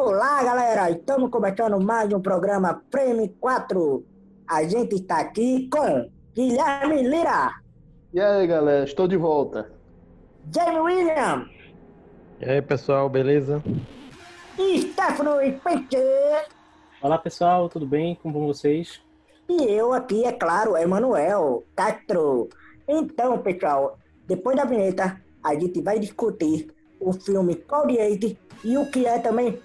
Olá, galera! Estamos começando mais um programa Prêmio 4. A gente está aqui com Guilherme Lira. E aí, galera, estou de volta. Jamie William. E aí, pessoal, beleza? E Stefano Pente. Olá, pessoal, tudo bem? Como vão vocês? E eu aqui, é claro, Emanuel Castro. Então, pessoal, depois da vinheta, a gente vai discutir o filme Code e o que é também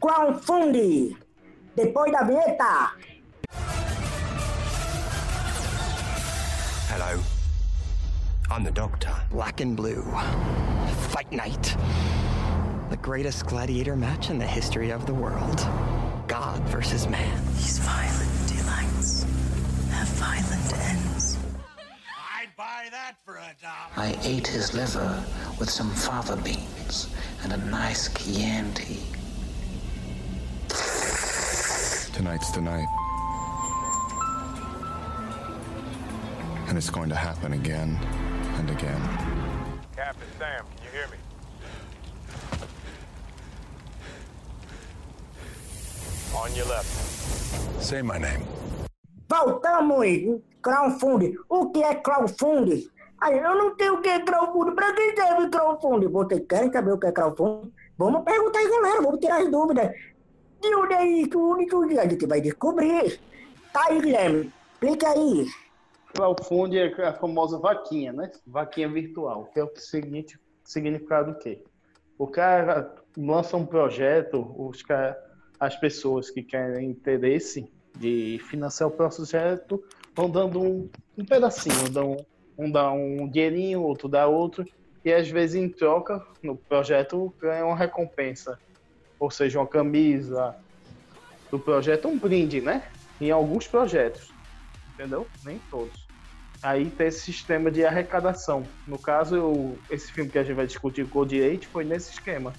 Crowdfunding. Depois da vinheta. Hello. I'm the Doctor. Black and blue. Fight night. The greatest gladiator match in the history of the world. God versus man. These violent delights have violent ends. I'd buy that for a dollar. I ate his liver with some fava beans and a nice Chianti. Tonight's the night. And it's going to happen again and again. Captain Sam, can you hear me? On your left. Say my name. Voltamos! Crowdfunding. O que é crowdfunding? Aí eu não sei o que é crowdfunding. Pra quem serve crowdfunding? Vocês querem saber o que é crowdfunding? Vamos perguntar aí, galera. Vamos tirar as dúvidas. De onde é isso? Único que a gente vai descobrir. Tá aí, Guilherme. Explica aí. Crowdfunding é a famosa vaquinha, né? Vaquinha virtual, que é o seguinte significado do quê? O cara lança um projeto, os cara, as pessoas que querem interesse de financiar o projeto vão dando um, um pedacinho, dão, um dá um dinheirinho, outro dá outro, e às vezes em troca, no projeto, ganha uma recompensa. Ou seja, uma camisa do projeto, um brinde, né? Em alguns projetos, entendeu? Nem todos. Aí tem esse sistema de arrecadação. No caso, eu, esse filme que a gente vai discutir, Code 8, foi nesse esquema.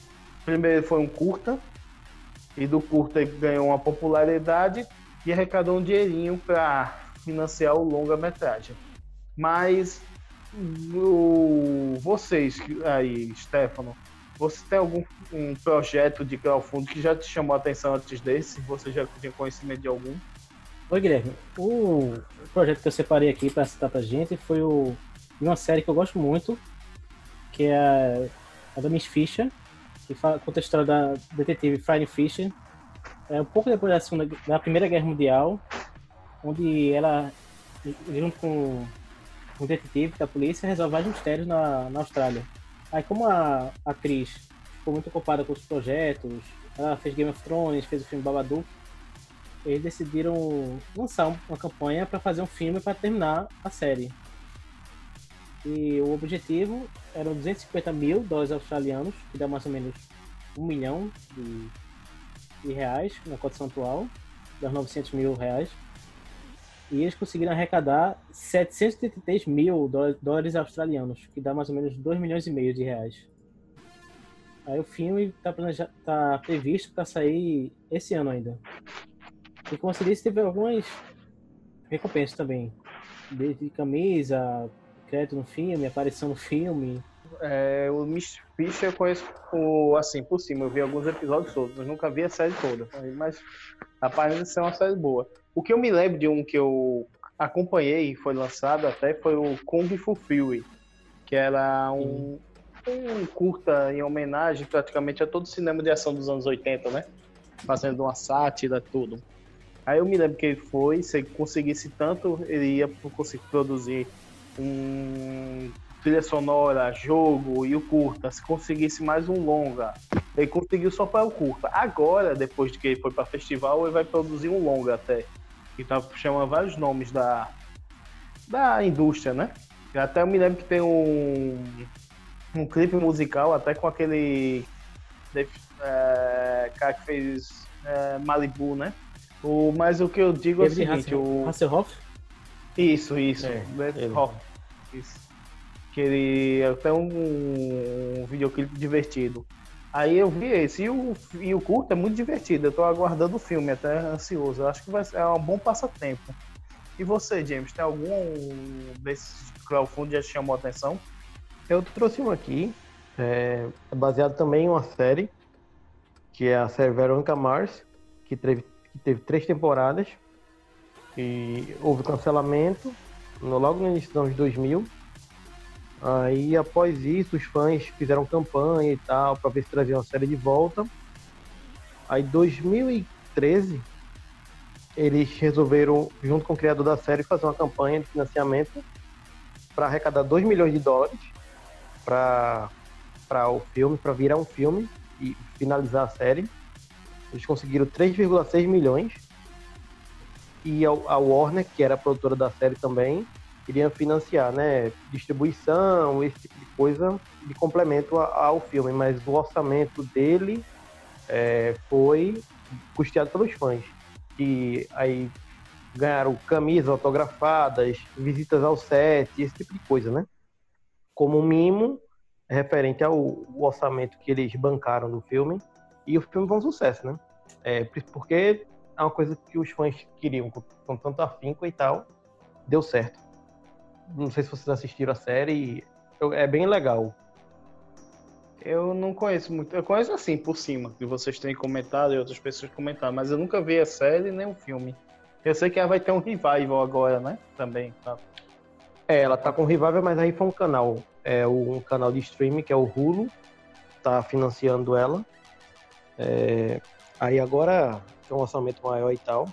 Primeiro foi um curta, e do curta ganhou uma popularidade e arrecadou um dinheirinho para financiar o longa-metragem. Mas o, vocês aí, Stefano, você tem algum um projeto de crowdfunding que já te chamou a atenção antes desse? Você já tinha conhecimento de algum? Oi, Guilherme. O projeto que eu separei aqui para citar pra gente foi o uma série que eu gosto muito, que é a, a da Miss Fisher, que fala, conta a história da detetive Friday Fisher. É um pouco depois da, segunda, da Primeira Guerra Mundial, onde ela, junto com um detetive da polícia, resolve vários mistérios na, na Austrália. Aí, como a atriz ficou muito ocupada com os projetos, ela fez Game of Thrones, fez o filme Babadook, eles decidiram lançar uma campanha para fazer um filme para terminar a série. E o objetivo eram 250 mil dólares australianos, que dá mais ou menos um milhão de, de reais na cotação atual, dá 900 mil reais. E eles conseguiram arrecadar 733 mil dólares australianos, que dá mais ou menos 2 milhões e meio de reais. Aí o filme está tá previsto para sair esse ano ainda. E como você disse, teve algumas recompensas também. Desde camisa, crédito no filme, aparição no filme. É, o Miss Fisher eu conheço por, assim, por cima. Eu vi alguns episódios. Eu nunca vi a série toda. Mas aparenta ser uma série boa. O que eu me lembro de um que eu acompanhei e foi lançado até foi o Kung Fu Fury. Que era um, um curta em homenagem praticamente a todo o cinema de ação dos anos 80, né? Fazendo uma sátira, tudo. Aí eu me lembro que ele foi, se ele conseguisse tanto, ele ia conseguir produzir um trilha sonora, jogo e o curta. Se conseguisse mais um longa, ele conseguiu só para o curta. Agora, depois de que ele foi para festival, ele vai produzir um longa até. Que tá chamando vários nomes da, da indústria, né? Até eu me lembro que tem um, um clipe musical, até com aquele é, cara que fez é, Malibu, né? O, mas o que eu digo David é o seguinte, o... Hasselhoff? Isso, isso. É, David ele. Hoff. Isso. Que ele até um, um videoclipe divertido. Aí eu vi esse. E o, e o curto é muito divertido. Eu tô aguardando o filme, até ansioso. Eu acho que vai ser é um bom passatempo. E você, James, tem algum desses crowdfunding já te chamou a atenção? Eu trouxe um aqui, é, é baseado também em uma série que é a série Veronica Mars, que teve, que teve três temporadas. E houve cancelamento no, logo no início dos anos 2000. Aí, após isso, os fãs fizeram campanha e tal, para ver se traziam a série de volta. Aí, 2013, eles resolveram, junto com o criador da série, fazer uma campanha de financiamento para arrecadar 2 milhões de dólares para o filme, para virar um filme e finalizar a série. Eles conseguiram 3,6 milhões. E a Warner, que era a produtora da série também, iria financiar, né? Distribuição, esse tipo de coisa de complemento ao filme. Mas o orçamento dele é, foi custeado pelos fãs. E aí ganharam camisas autografadas, visitas ao set, esse tipo de coisa, né? Como mimo referente ao orçamento que eles bancaram do filme. E o filme foi um sucesso, né? É, porque é uma coisa que os fãs queriam, com tanto afinco e tal, deu certo. Não sei se vocês assistiram a série, é bem legal. Eu não conheço muito, eu conheço assim por cima, que vocês têm comentado e outras pessoas comentaram, mas eu nunca vi a série nem o filme. Eu sei que ela vai ter um revival agora, né? Também. Tá. É, ela tá com revival, mas aí foi um canal, é um canal de streaming que é o Hulu, tá financiando ela. É, aí agora tem um orçamento maior e tal,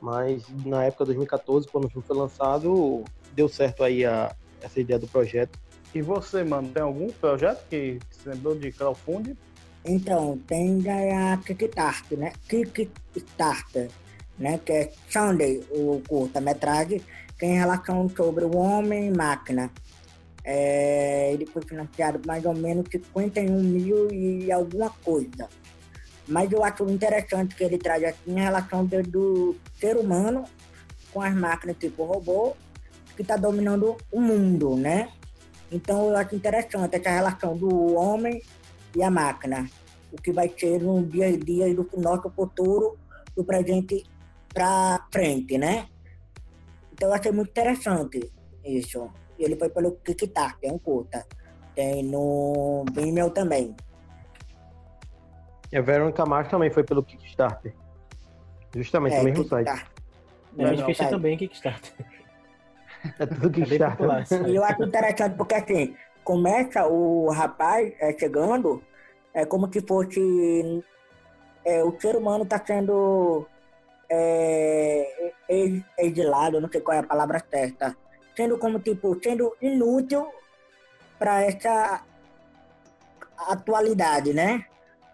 mas na época de 2014, quando o filme foi lançado, deu certo aí a, essa ideia do projeto. E você, mano, tem algum projeto que você lembrou de crowdfunding? Então, tem a Kickstarter, né? Kickstarter, né? Que é Sunday, o curta-metragem, que é em relação sobre o homem e máquina. É, ele foi financiado mais ou menos 51 mil e alguma coisa. Mas eu acho interessante que ele traz assim a relação do, do ser humano com as máquinas tipo robô, que está dominando o mundo, né? Então eu acho interessante essa relação do homem e a máquina, o que vai ser no dia a dia do nosso futuro, do presente para frente, né? Então eu achei muito interessante isso. Ele foi pelo Kickstarter, tem um curta. Tem no Vimeo também. E a Veronica Mars também foi pelo Kickstarter. Justamente, é, o mesmo site. É, a gente ficha também Kickstarter. É tudo Kickstarter. É e eu acho interessante porque assim, começa o rapaz é, chegando, é como se fosse é, o ser humano está sendo é, exilado, não sei qual é a palavra certa, sendo como tipo, sendo inútil para essa atualidade, né?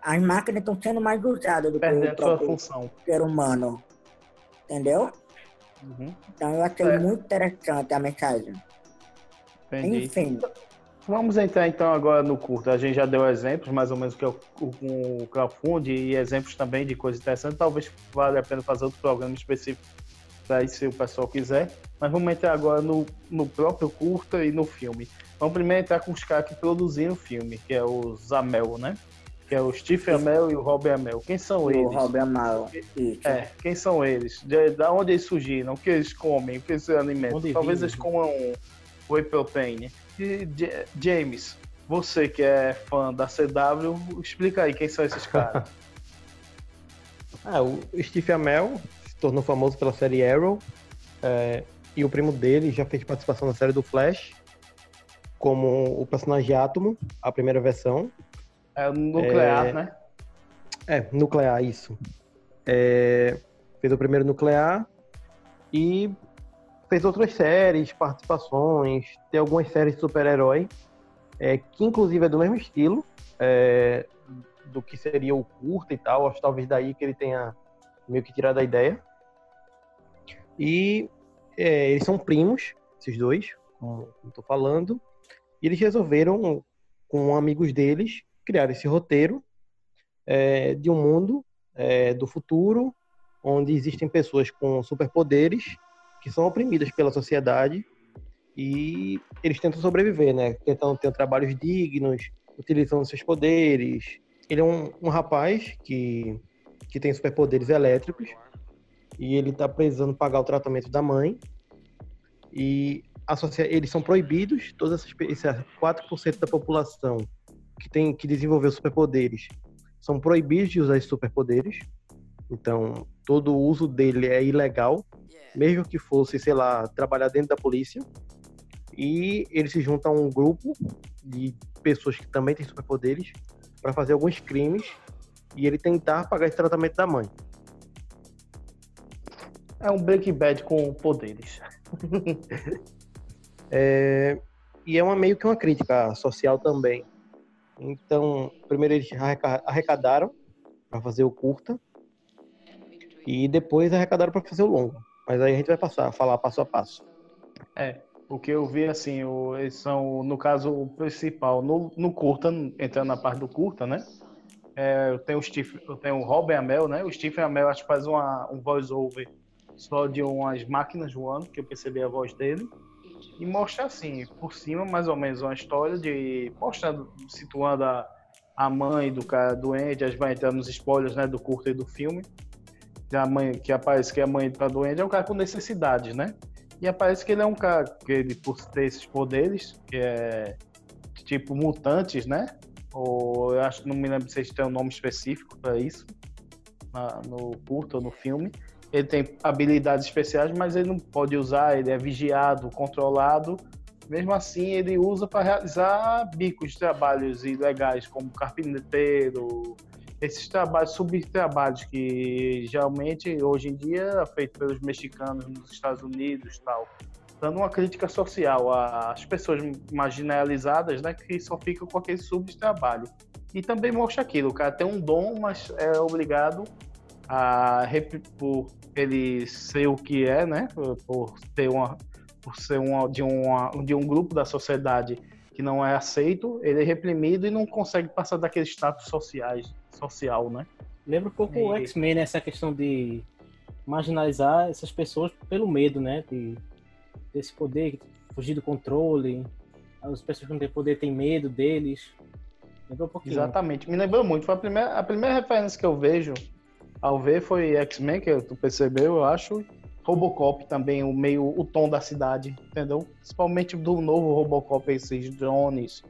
As máquinas estão sendo mais usadas do que o próprio função. ser humano. Entendeu? Uhum. Então eu achei é. muito interessante a mensagem. Entendi. Enfim. Vamos entrar então agora no curto. A gente já deu exemplos, mais ou menos, que é o, o, o crowdfunding e exemplos também de coisas interessantes. Talvez valha a pena fazer outro programa específico para se o pessoal quiser. Mas vamos entrar agora no, no próprio curta e no filme. Vamos primeiro entrar com os caras que produziram o filme, que é o Zamel, né? Que é o Steve Amell e o Rob Amell. Quem são o eles? O Rob Amell. É, quem são eles? De, da onde eles surgiram? O que eles comem? O que eles se alimentam? Onde Talvez eles comam whey protein. E James, você que é fã da CW, explica aí quem são esses caras. ah, o Steve Amell se tornou famoso pela série Arrow. É, e o primo dele já fez participação na série do Flash como o personagem Átomo, a primeira versão, é nuclear, é... né? É, nuclear, isso. É... Fez o primeiro nuclear e fez outras séries, participações, tem algumas séries de super-herói, é, que inclusive é do mesmo estilo é, do que seria o curta e tal, acho talvez daí que ele tenha meio que tirado a ideia. E é, eles são primos, esses dois, como estou falando, e eles resolveram, com amigos deles, criar esse roteiro é, de um mundo é, do futuro onde existem pessoas com superpoderes que são oprimidas pela sociedade e eles tentam sobreviver, né? Tentando ter trabalhos dignos, utilizando seus poderes. Ele é um, um rapaz que, que tem superpoderes elétricos e ele está precisando pagar o tratamento da mãe e eles são proibidos, todas essas, 4% da população que tem que desenvolver superpoderes são proibidos de usar esses superpoderes. Então, todo o uso dele é ilegal, mesmo que fosse, sei lá, trabalhar dentro da polícia. E ele se junta a um grupo de pessoas que também têm superpoderes para fazer alguns crimes e ele tentar pagar esse tratamento da mãe. É um Breaking Bad com poderes. É, e é uma meio que uma crítica social também. Então, primeiro eles arreca- arrecadaram para fazer o curta e depois arrecadaram para fazer o longo. Mas aí a gente vai passar, falar passo a passo. É, o que eu vi, assim, o- eles são, no caso, o principal, no, no curta, entrando na parte do curta, né? É, eu tenho o Steve, eu tenho o Robin Amell, né? O Stephen Amell acho que faz uma, um voice-over só de umas máquinas voando, que eu percebi a voz dele. E mostra assim, por cima, mais ou menos, uma história de. mostrando, situando a, a mãe do cara doente, a gente vai entrar nos spoilers né, do curta e do filme. Que a mãe, que aparece que a mãe tá doente, é um cara com necessidades, né? E aparece que ele é um cara que ele, por ter esses poderes, que é tipo mutantes, né? Ou eu acho, não me lembro se eles têm um nome específico para isso, na- no curto ou no filme. Ele tem habilidades especiais, mas ele não pode usar, ele é vigiado, controlado. Mesmo assim, ele usa para realizar bicos trabalhos ilegais, como carpinteiro, esses trabalhos, subtrabalhos que geralmente hoje em dia é feito pelos mexicanos nos Estados Unidos tal. Dando uma crítica social às pessoas marginalizadas, né, que só ficam com aquele subtrabalho. E também mostra aquilo, o cara tem um dom, mas é obrigado a por ele ser o que é, né, por ter uma por ser uma, de, uma, de um grupo da sociedade que não é aceito, ele é reprimido e não consegue passar daquele status sociais, social, né? Lembra um pouco o E- X-Men, né? Essa questão de marginalizar essas pessoas pelo medo, né? De, desse poder, fugir do controle. As pessoas que não têm poder têm medo deles. Lembra um pouquinho. Exatamente. Me lembrou muito. Foi a primeira, a primeira referência que eu vejo ao ver foi X-Men, que tu percebeu, eu acho. Robocop também, o meio, o tom da cidade, entendeu? Principalmente do novo Robocop, esses drones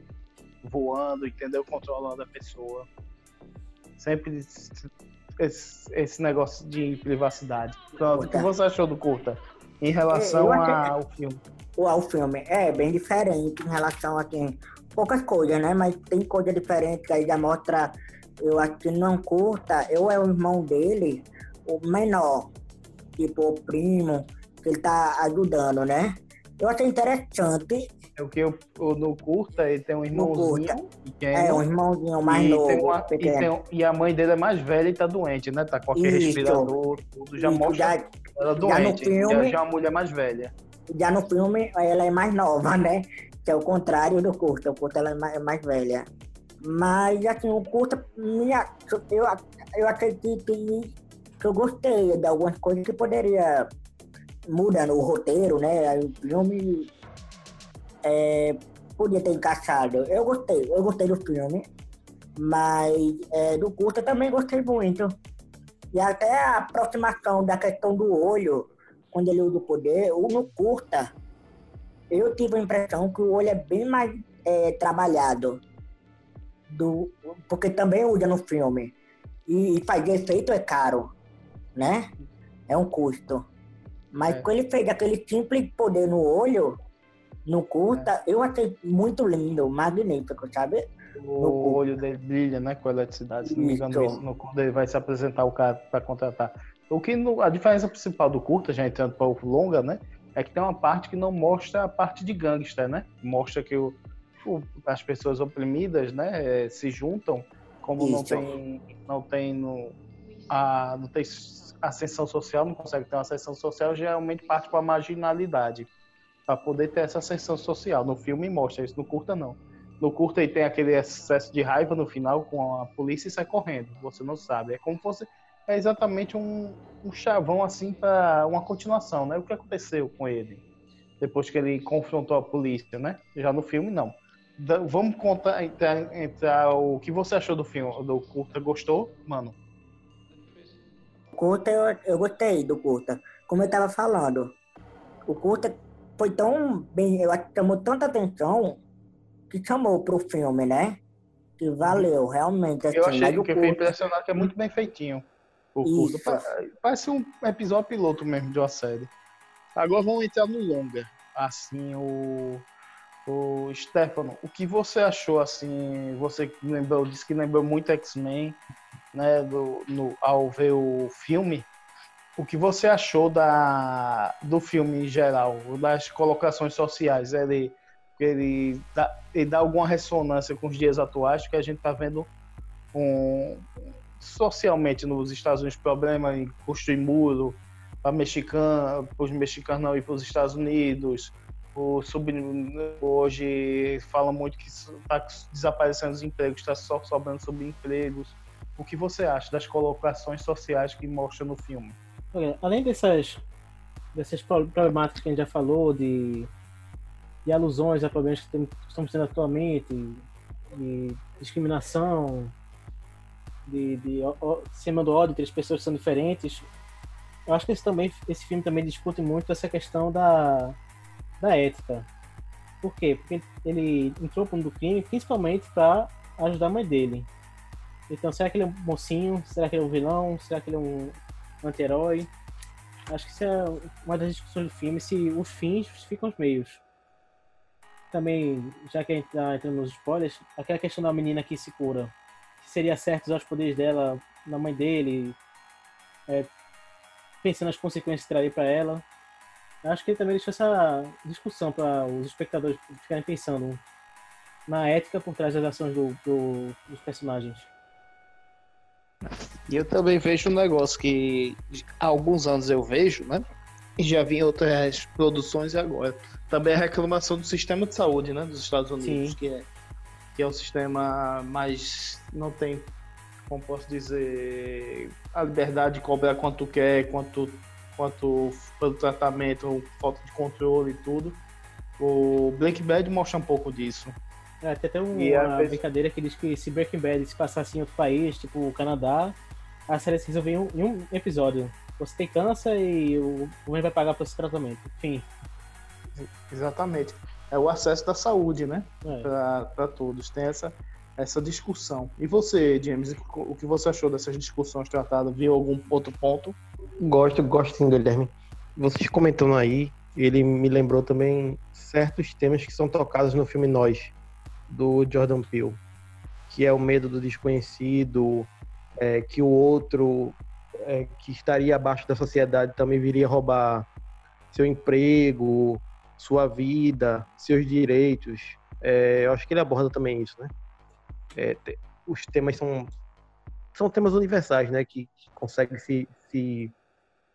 voando, entendeu? Controlando a pessoa. Sempre esse, esse- negócio de privacidade. Pronto, o que você achou do curta? Em relação Eu achei- ao filme. o ao filme é bem diferente em relação a assim, poucas coisas, né? Mas tem coisa diferente que aí já mostra. Eu acho que não curta, eu é o irmão dele, o menor, tipo o primo, que ele tá ajudando, né? Eu achei interessante. É o que eu, no curta ele tem um irmãozinho pequeno. É, um irmãozinho mais e novo. uma- e, tem e a mãe dele é mais velha e tá doente, né? Tá com aquele Isso. respirador, tudo. Já Isso, mostra já- ela já doente. filme- Já, já é uma mulher mais velha. Já no filme, ela é mais nova, né? Que é o contrário do curta. O curta ela é mais, é mais velha. Mas, assim, o curta, minha, eu, eu acredito que, eu gostei de algumas coisas que poderia mudar no roteiro, né? O filme é, podia ter encaixado. Eu gostei, eu gostei do filme. Mas é, do curta também gostei muito. E até a aproximação da questão do olho, quando ele usa o poder, ou no curta, eu tive a impressão que o olho é bem mais é, trabalhado. Do, porque também usa no filme. E, e fazer efeito é caro, né? É um custo. Mas É. quando ele fez aquele simples poder no olho, no curta, eu achei muito lindo, magnífico, sabe? O olho dele brilha, né? Com a eletricidade. Se não me engano, Isso. no curta ele vai se apresentar o cara para contratar. O que no- a diferença principal do curta, já entrando para o longa, né? É que tem uma parte que não mostra a parte de gangster, né? Mostra que o- as pessoas oprimidas, né? eh, Se juntam, como não Isso. tem, não tem no, a, não tem ascensão social, não consegue ter uma ascensão social, geralmente parte para a marginalidade, para poder ter essa ascensão social. No filme mostra isso, no curta não. No curta ele tem aquele excesso de raiva no final com a polícia e sai correndo. Você não sabe. É como se fosse é exatamente um, um chavão assim para uma continuação, né? O que aconteceu com ele depois que ele confrontou a polícia, né? Já no filme não. Vamos contar entrar, entrar o que você achou do filme, do curta? Gostou, mano? curta eu, eu gostei do curta. Como eu tava falando, o curta foi tão bem, eu acho que chamou tanta atenção que chamou pro filme, né? que valeu, realmente. Eu assim, achei mas o que eu fiquei curto- impressionado que é muito bem feitinho. O curto. Parece um episódio piloto mesmo de uma série. Agora vamos entrar no longa. Assim, o. O Stefano, o que você achou assim? Você lembrou, disse que lembrou muito X-Men, né? Do, no, ao ver o filme. O que você achou da, do filme em geral, das colocações sociais? Ele, ele, dá, ele dá alguma ressonância com os dias atuais que a gente está vendo um, socialmente nos Estados Unidos problema em construir muro para mexicano, para os mexicanos não ir para os Estados Unidos. O sub, hoje fala muito que está desaparecendo os empregos, está só sobrando subempregos. O que você acha das colocações sociais que mostra no filme? Além dessas, dessas pro- problemáticas que a gente já falou, de, de alusões a problemas que estamos tendo atualmente, de discriminação, de, de ó- cima do ódio entre as pessoas que são diferentes, eu acho que esse, também, esse filme também discute muito essa questão da, da ética. Por quê? Porque ele entrou pro mundo do crime principalmente para ajudar a mãe dele. Então, será que ele é um mocinho? Será que ele é um vilão? Será que ele é um anti-herói? Acho que isso é uma das discussões do filme, se os fins justificam os meios. Também, já que a gente tá entrando nos spoilers, aquela questão da menina que se cura. Se seria certo usar os poderes dela na mãe dele, é, pensando nas consequências que traria para ela. Acho que ele também deixou essa discussão para os espectadores ficarem pensando na ética por trás das ações do- do- dos personagens. E eu também vejo um negócio que há alguns anos eu vejo, né? E já vi em outras produções e agora. Também a reclamação do sistema de saúde, né? Dos Estados Unidos, Sim. que é, que é o sistema mais. não tem, como posso dizer, a liberdade de cobrar quanto quer, quanto, quanto pelo tratamento, falta de controle e tudo. O Breaking Bad mostra um pouco disso. É, tem até um- uma vezes- brincadeira que diz que se Breaking Bad se passasse em outro país, tipo o Canadá, a série se resolve em um, em um episódio. Você tem câncer e o governo vai pagar por esse tratamento. Enfim, Exatamente. É o acesso da saúde, né? É. Para todos. Tem essa, essa discussão. E você, James, o que você achou dessas discussões tratadas? Viu algum outro ponto? Gosto, gosto sim, Guilherme. Vocês comentando aí, ele me lembrou também certos temas que são tocados no filme Nós, do Jordan Peele, que é o medo do desconhecido, é, que o outro é, que estaria abaixo da sociedade também viria roubar seu emprego, sua vida, seus direitos. É, eu acho que ele aborda também isso, né? É, os temas são são temas universais, né? Que, que conseguem se, se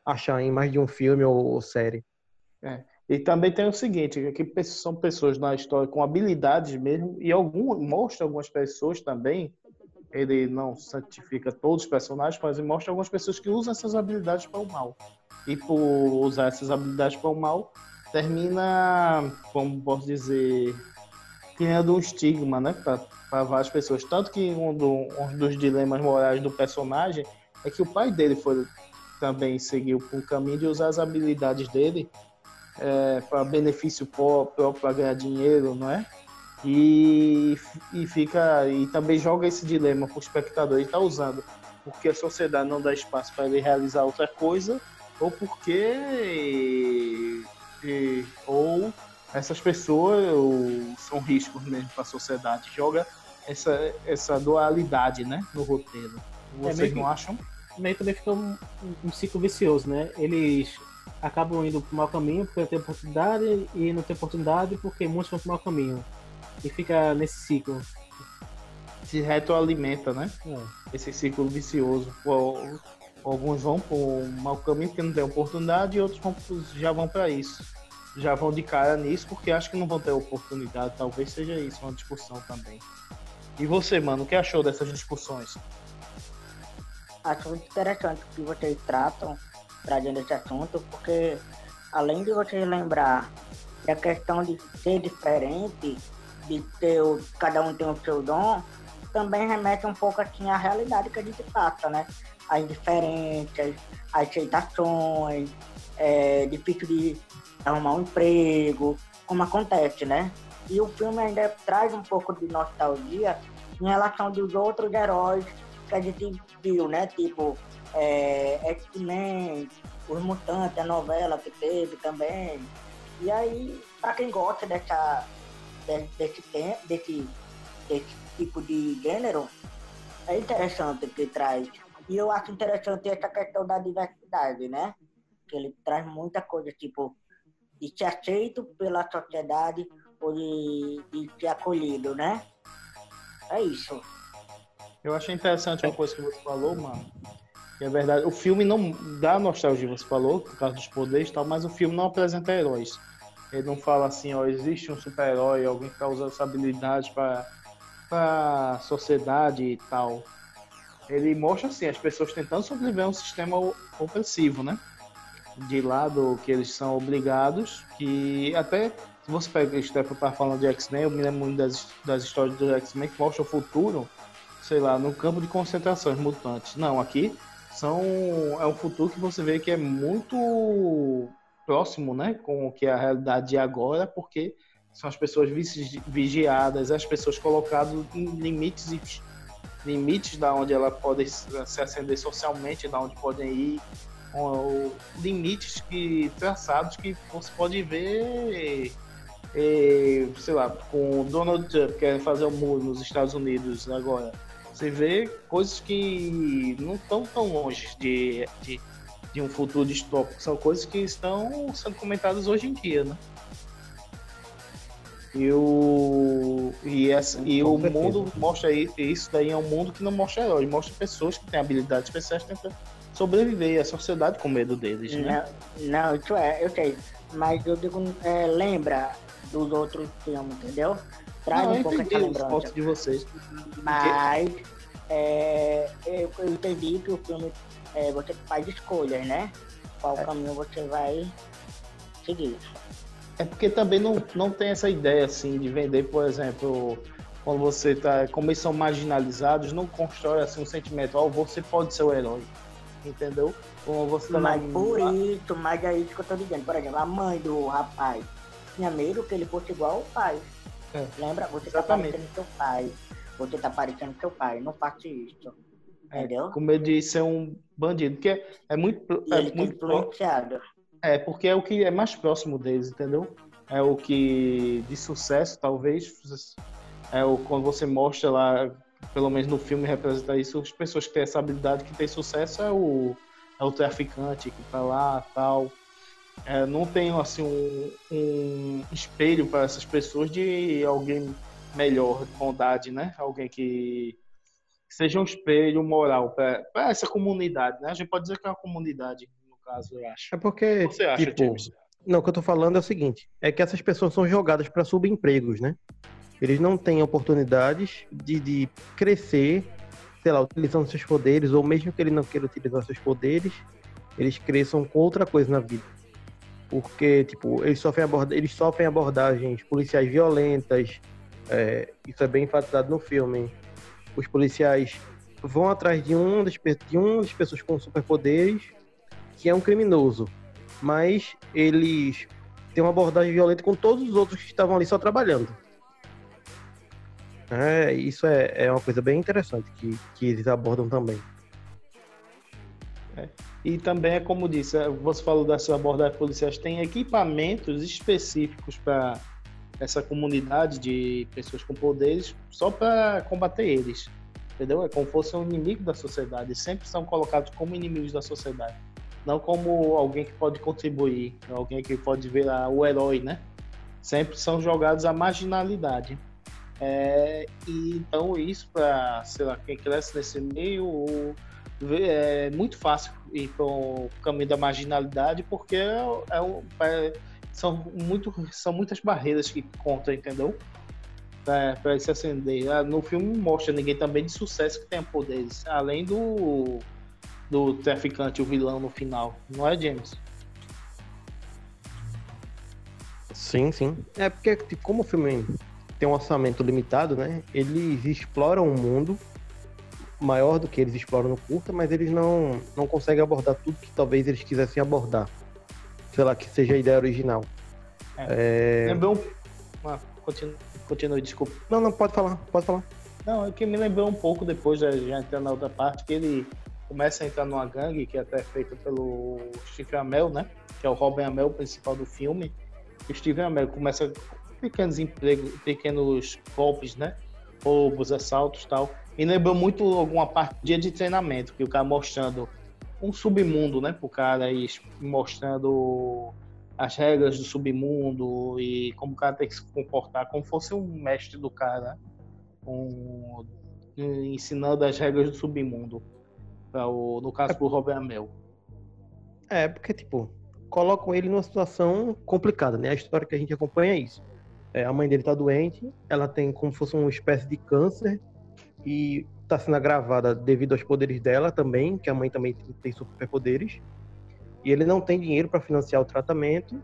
achar em mais de um filme ou, série. É. E também tem o seguinte, que pe- são pessoas na história com habilidades mesmo, e algum, mostra algumas pessoas também, ele não santifica todos os personagens, mas ele mostra algumas pessoas que usam essas habilidades para o mal. E por usar essas habilidades para o mal, termina, como posso dizer, criando um estigma, né, para várias pessoas. Tanto que um, do- um dos dilemas morais do personagem é que o pai dele foi também seguiu por um caminho de usar as habilidades dele para benefício pró- próprio, para ganhar dinheiro, não é? E, e fica e também joga esse dilema para o espectador. Ele está usando porque a sociedade não dá espaço para ele realizar outra coisa ou porque e- ou essas pessoas ou são riscos mesmo para a sociedade. Joga essa, essa dualidade, né, no roteiro. Vocês meio que- não acham? Meio também fica um, um ciclo vicioso, né? Eles acabam indo pro mau caminho porque não tem oportunidade e não tem oportunidade porque muitos vão pro mau caminho. E fica nesse ciclo. Se retroalimenta, né? É. esse ciclo vicioso. Alguns vão para um mau caminho porque não tem oportunidade e outros vão pro- já vão para isso. Já vão de cara nisso porque acham que não vão ter oportunidade. Talvez seja isso, uma discussão também. E você, mano, o que achou dessas discussões? Acho muito interessante o que vocês tratam, trazendo esse assunto, porque além de vocês lembrar da questão de ser diferente, de ter o, cada um tem o seu dom, também remete um pouco assim à realidade que a gente passa, né? As diferenças, as aceitações, é difícil de arrumar um emprego, como acontece, né? E o filme ainda traz um pouco de nostalgia em relação dos outros heróis que a gente viu, né? Tipo, é, X-Men, Os Mutantes, a novela que teve também. E aí, pra quem gosta dessa, de- desse, desse, desse tipo de gênero, é interessante que traz. E eu acho interessante essa questão da diversidade, né? Que ele traz muita coisa, tipo, de ser aceito pela sociedade ou de, de ser acolhido, né? É isso. Eu achei interessante uma coisa que você falou, mano. É verdade. O filme não dá nostalgia, você falou, por causa dos poderes e tal, mas o filme não apresenta heróis. Ele não fala assim, ó, existe um super-herói, alguém que tá usando essa habilidade para para sociedade e tal. Ele mostra assim, as pessoas tentando sobreviver a um sistema opressivo, né? De lado que eles são obrigados, que até se você pega o Stephen tá falando de X-Men, eu me lembro muito das, das histórias do X-Men que mostra o futuro, sei lá, no campo de concentração os mutantes. Não, aqui são é um futuro que você vê que é muito próximo, né, com o que é a realidade de agora, porque são as pessoas vigi- vigiadas, as pessoas colocadas em limites limites da onde ela pode se acender socialmente, da onde podem ir, limites que traçados que você pode ver eh, sei lá, com Donald Trump querendo fazer o muro nos Estados Unidos agora. Você vê coisas que não estão tão longe de, de, de um futuro distópico, são coisas que estão sendo comentadas hoje em dia, né? E o, e essa, e o mundo mostra i- isso daí é um mundo que não mostra heróis, mostra pessoas que têm habilidades especiais tentando sobreviver e a sociedade com medo deles, né? Não, não, isso é, eu sei. Mas eu digo, é, lembra dos outros filmes, entendeu? Traz Não, um pouco essa lembrança. de vocês. Mas é, eu, eu entendi que o filme é, você faz escolhas, né? Qual caminho você vai seguir. É porque também não, não tem essa ideia assim de vender, por exemplo, quando você tá. Como eles são marginalizados, não constrói assim um sentimento, ó, você pode ser o herói. Entendeu? Como você tá Mas por isso, mas é isso que eu tô dizendo. Por exemplo, a mãe do rapaz tinha medo que ele fosse igual ao pai. É. Lembra? Você Exatamente. tá parecendo seu pai. Você tá parecendo seu pai. Não faça isso. Entendeu? com medo de ser um bandido, porque é, é muito. E É, tá muito influenciado. é, porque é o que é mais próximo deles, entendeu? É o que de sucesso, talvez. É o quando você mostra lá, pelo menos no filme representa isso, as pessoas que têm essa habilidade que tem sucesso é o, é o traficante que tá lá tal. É, não tem assim um, um espelho para essas pessoas de alguém melhor, de bondade, né? Alguém que seja um espelho moral para essa comunidade, né? A gente pode dizer que é uma comunidade, no caso, eu acho. É porque, Você acha, tipo, James? não, o que eu tô falando é o seguinte, é que essas pessoas são jogadas para subempregos, né? Eles não têm oportunidades de, de crescer, sei lá, utilizando seus poderes, ou mesmo que ele não queira utilizar seus poderes, eles cresçam com outra coisa na vida. Porque, tipo, eles sofrem, eles sofrem abordagens policiais violentas, é, isso é bem enfatizado no filme. Os policiais vão atrás de um das, de uma das pessoas com superpoderes, que é um criminoso. Mas eles têm uma abordagem violenta com todos os outros que estavam ali só trabalhando. É, isso é, é uma coisa bem interessante que, que eles abordam também. E também é como disse, é, você falou dessas abordagens policiais, tem equipamentos específicos para essa comunidade de pessoas com poderes só para combater eles. Entendeu? É como se fosse um inimigo da sociedade. Sempre são colocados como inimigos da sociedade. Não como alguém que pode contribuir, alguém que pode virar o herói, né? Sempre são jogados à marginalidade. É, e então isso para, sei lá, quem cresce nesse meio, é muito fácil ir para o caminho da marginalidade porque é, é é- são, muito, são muitas barreiras que contam, entendeu? Para se acender. Ah, No filme mostra ninguém também de sucesso que tenha poderes, além do, do traficante, o vilão no final. Não é, James? Sim, sim. É porque, tipo, como o filme tem um orçamento limitado, né? Eles exploram um mundo maior do que eles exploram no curta, mas eles não, não conseguem abordar tudo que talvez eles quisessem abordar. Sei lá, que seja a ideia original. É... Lembrou um. Ah, continue, continue, desculpa. Não, não, pode falar, pode falar. Não, é que me lembrou um pouco depois, já, já entrando na outra parte, que ele começa a entrar numa gangue que é até feita pelo Steve Amell, né? Que é o Robin Amell, o principal do filme. O Steve Amell começa com pequenos empregos, pequenos golpes, né? Roubos, assaltos e tal. E lembrou muito alguma parte dia de treinamento, que o cara mostrando um submundo, né? Pro cara aí mostrando as regras do submundo e como o cara tem que se comportar, como fosse um mestre do cara, um, ensinando as regras do submundo. Pra o, no caso pro Robert Amell. É, porque, tipo, colocam ele numa situação complicada, né? A história que a gente acompanha é isso. É, a mãe dele tá doente, ela tem como se fosse uma espécie de câncer e tá sendo agravada devido aos poderes dela também, que a mãe também tem superpoderes. E ele não tem dinheiro para financiar o tratamento.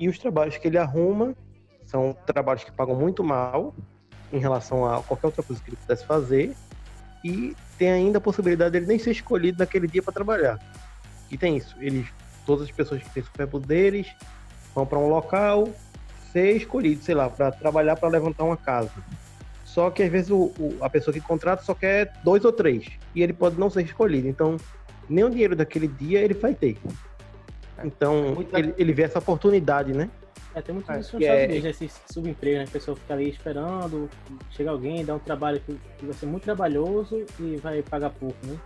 E os trabalhos que ele arruma são trabalhos que pagam muito mal em relação a qualquer outra coisa que ele pudesse fazer. E tem ainda a possibilidade dele nem ser escolhido naquele dia para trabalhar. E tem isso. Eles, todas as pessoas que têm superpoderes vão para um local ser escolhido, sei lá, para trabalhar para levantar uma casa. Só que às vezes o, o, a pessoa que contrata só quer dois ou três. E ele pode não ser escolhido. Então, nem o dinheiro daquele dia ele vai ter. Então, Muita- ele, ele vê essa oportunidade, né? É, tem muito É, disso nos é- Unidos, esse subemprego, né? A pessoa fica ali esperando, chega alguém, dá um trabalho que, que vai ser muito trabalhoso e vai pagar pouco, né?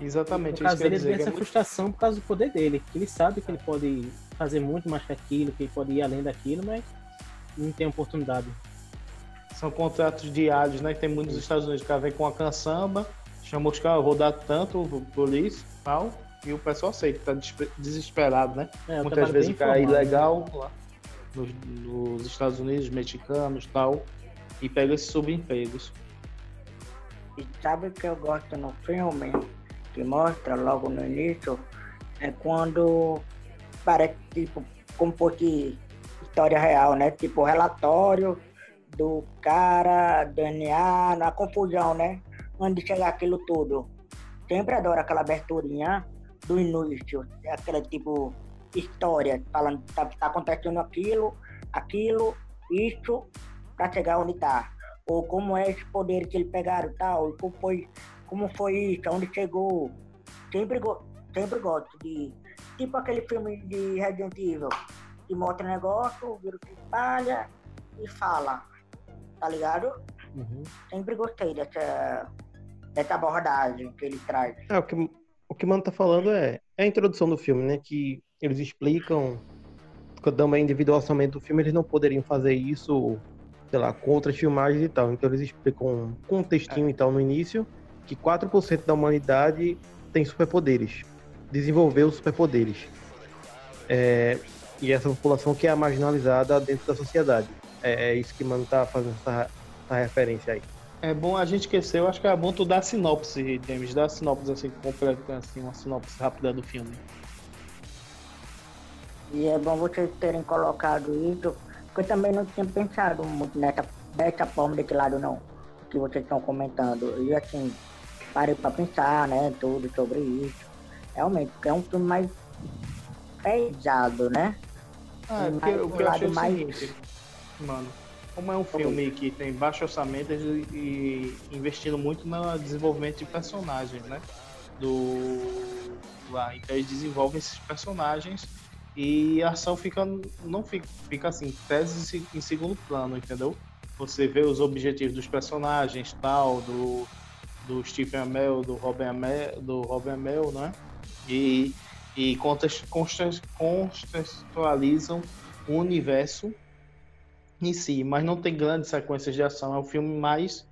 Exatamente, No caso isso dele, ele tem é essa muito- frustração por causa do poder dele, que ele sabe que ele pode fazer muito mais que aquilo, que ele pode ir além daquilo, mas não tem oportunidade. São contratos diários, né? Que tem muitos nos Estados Unidos. O cara vem com uma caçamba, chama os caras, eu vou dar tanto por isso, tal, e o pessoal aceita, tá desespe- desesperado, né? É, Muitas vezes o cara é né? ilegal lá nos, nos Estados Unidos, mexicanos tal, e pega esses subempregos. E sabe o que eu gosto no filme, que mostra logo no início, é quando parece tipo como fosse história real, né? Tipo relatório do cara, DNA, na confusão, né? Onde chegar aquilo tudo. Sempre adoro aquela aberturinha do início, aquela tipo história, falando tá, tá acontecendo aquilo, aquilo, isso, para chegar onde tá. Ou como é esse poder que eles pegaram tal, e como foi, como foi isso, onde chegou. Sempre, sempre gosto de. Tipo aquele filme de Resident Evil, que mostra o negócio, o vírus se espalha e fala. Tá ligado? Uhum. Sempre gostei dessa, dessa abordagem que ele traz. É, o que o que o Mano tá falando é, é a introdução do filme, né? Que eles explicam, também devido ao orçamento do filme, eles não poderiam fazer isso, sei lá, com outras filmagens e tal. Então eles explicam com um textinho e tal no início que 4% da humanidade tem superpoderes, desenvolveu superpoderes. É, e essa população que é a marginalizada dentro da sociedade. É, é isso que Mano tá fazendo essa, essa referência aí. É bom a gente esqueceu, acho que é bom tu dar a sinopse, James, dar a sinopse assim, completa, assim, uma sinopse rápida do filme. E é bom vocês terem colocado isso, porque eu também não tinha pensado muito nessa, dessa forma, desse lado não, que vocês estão comentando. E assim, parei pra pensar, né, tudo sobre isso. Realmente, porque é um filme mais pesado, né? Ah, é porque o que eu achei o lado mais- seguinte, mano, como é um filme que tem baixo orçamento e, e investindo muito no desenvolvimento de personagens, né? Do lá, então eles desenvolvem esses personagens e a ação fica não fica, fica assim, tese em segundo plano, entendeu? Você vê os objetivos dos personagens, tal, do do Stephen Amell, do Robin Amell, do Robin Amell, né? E e context- context- contextualizam o universo em si, mas não tem grandes sequências de ação. É um filme mais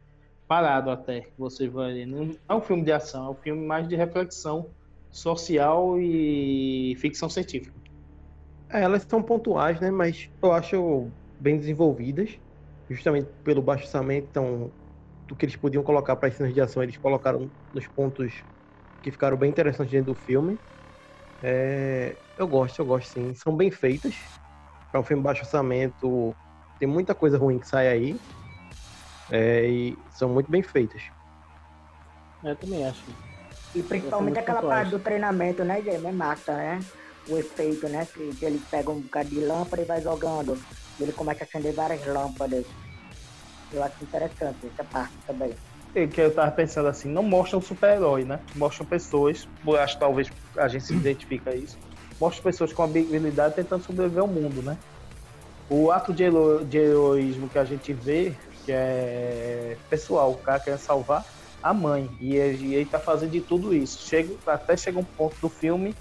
parado até, que você vai. Não é um filme de ação, é um filme mais de reflexão social e ficção científica. É, elas são pontuais, né? Mas eu acho bem desenvolvidas, justamente pelo baixo orçamento. Então, do que eles podiam colocar para as cenas de ação, eles colocaram nos pontos que ficaram bem interessantes dentro do filme. É, eu gosto, eu gosto sim. São bem feitas. Para um filme baixo orçamento, tem muita coisa ruim que sai aí. É, e são muito bem feitas. Eu também acho. E principalmente aquela pontuais. parte do treinamento, né, James? É massa, né? O efeito, né? Que, que ele pega um bocado de lâmpada e vai jogando. Ele começa a acender várias lâmpadas. Eu acho interessante essa parte também. E que eu tava pensando assim, não mostram super-herói, né? Mostram pessoas, acho que talvez a gente se identifica isso, mostram pessoas com habilidade tentando sobreviver ao mundo, né? O ato de, hero- de heroísmo que a gente vê, que é pessoal, o cara quer salvar a mãe, e ele, ele tá fazendo de tudo isso. Chega, até chega um ponto do filme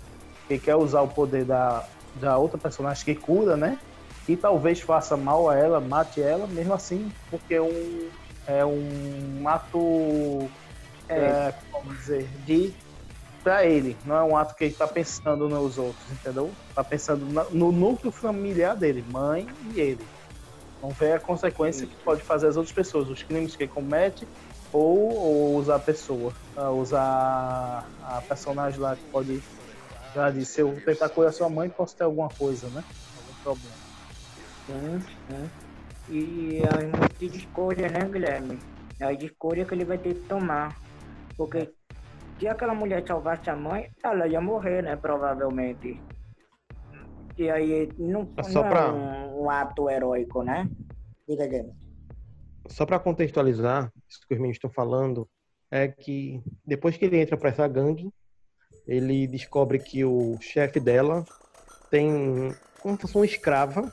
que quer usar o poder da, da outra personagem que cura, né? E talvez faça mal a ela, mate ela, mesmo assim, porque é um, é um ato, é, como dizer, de para ele, não é um ato que ele tá pensando nos outros, entendeu? Tá pensando no núcleo familiar dele, mãe e ele. Não vê a consequência que pode fazer as outras pessoas, os crimes que ele comete ou, ou usar a pessoa, ah, usar a personagem lá que pode, já disse, se eu tentar curar sua mãe, posso ter alguma coisa, né? Algum problema. Sim, sim. E as muitas de escolha, né, Guilherme? As de escolha que ele vai ter que tomar. Porque se aquela mulher salvasse a mãe, ela ia morrer, né? Provavelmente. E aí não, É só não pra- é um, um ato heróico, né? Diga, James. Só para contextualizar, isso que os meninos estão falando, é que depois que ele entra para essa gangue, ele descobre que o chefe dela tem como se fosse uma escrava,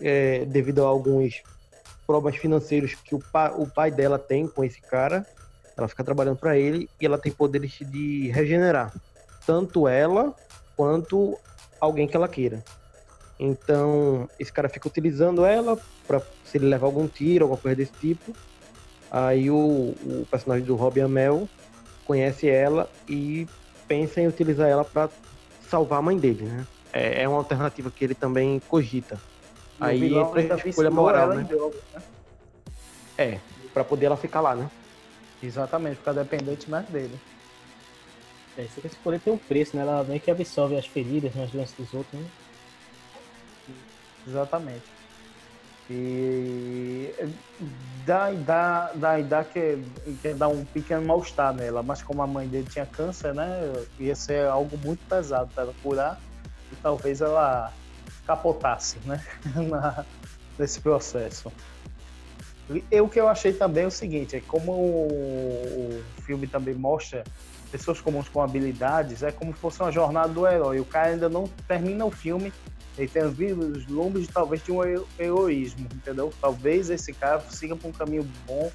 é, devido a alguns problemas financeiros que o, pa- o pai dela tem com esse cara. Ela fica trabalhando para ele e ela tem poderes de regenerar, tanto ela quanto alguém que ela queira. Então, esse cara fica utilizando ela para se ele levar algum tiro, alguma coisa desse tipo. Aí o, o personagem do Robbie Amell conhece ela e pensa em utilizar ela para salvar a mãe dele, né? É, é uma alternativa que ele também cogita. O Aí entra a escolha moral, né? droga, né? É, para poder ela ficar lá, né? Exatamente, ficar dependente mais dele. É, isso que esse poder tem um preço, né? Ela meio que absorve as feridas, né, as doenças dos outros, né? Exatamente. E dá, dá, dá, dá que, que dá um pequeno mal-estar nela, mas como a mãe dele tinha câncer, né? Ia ser algo muito pesado para ela curar e talvez ela capotasse, né? Na, nesse processo. E o que eu achei também é o seguinte, é como o, o filme também mostra pessoas comuns com habilidades, é como se fosse uma jornada do herói. O cara ainda não termina o filme ele tem os lumbres talvez de um hero- heroísmo, entendeu? Talvez esse cara siga por um caminho bom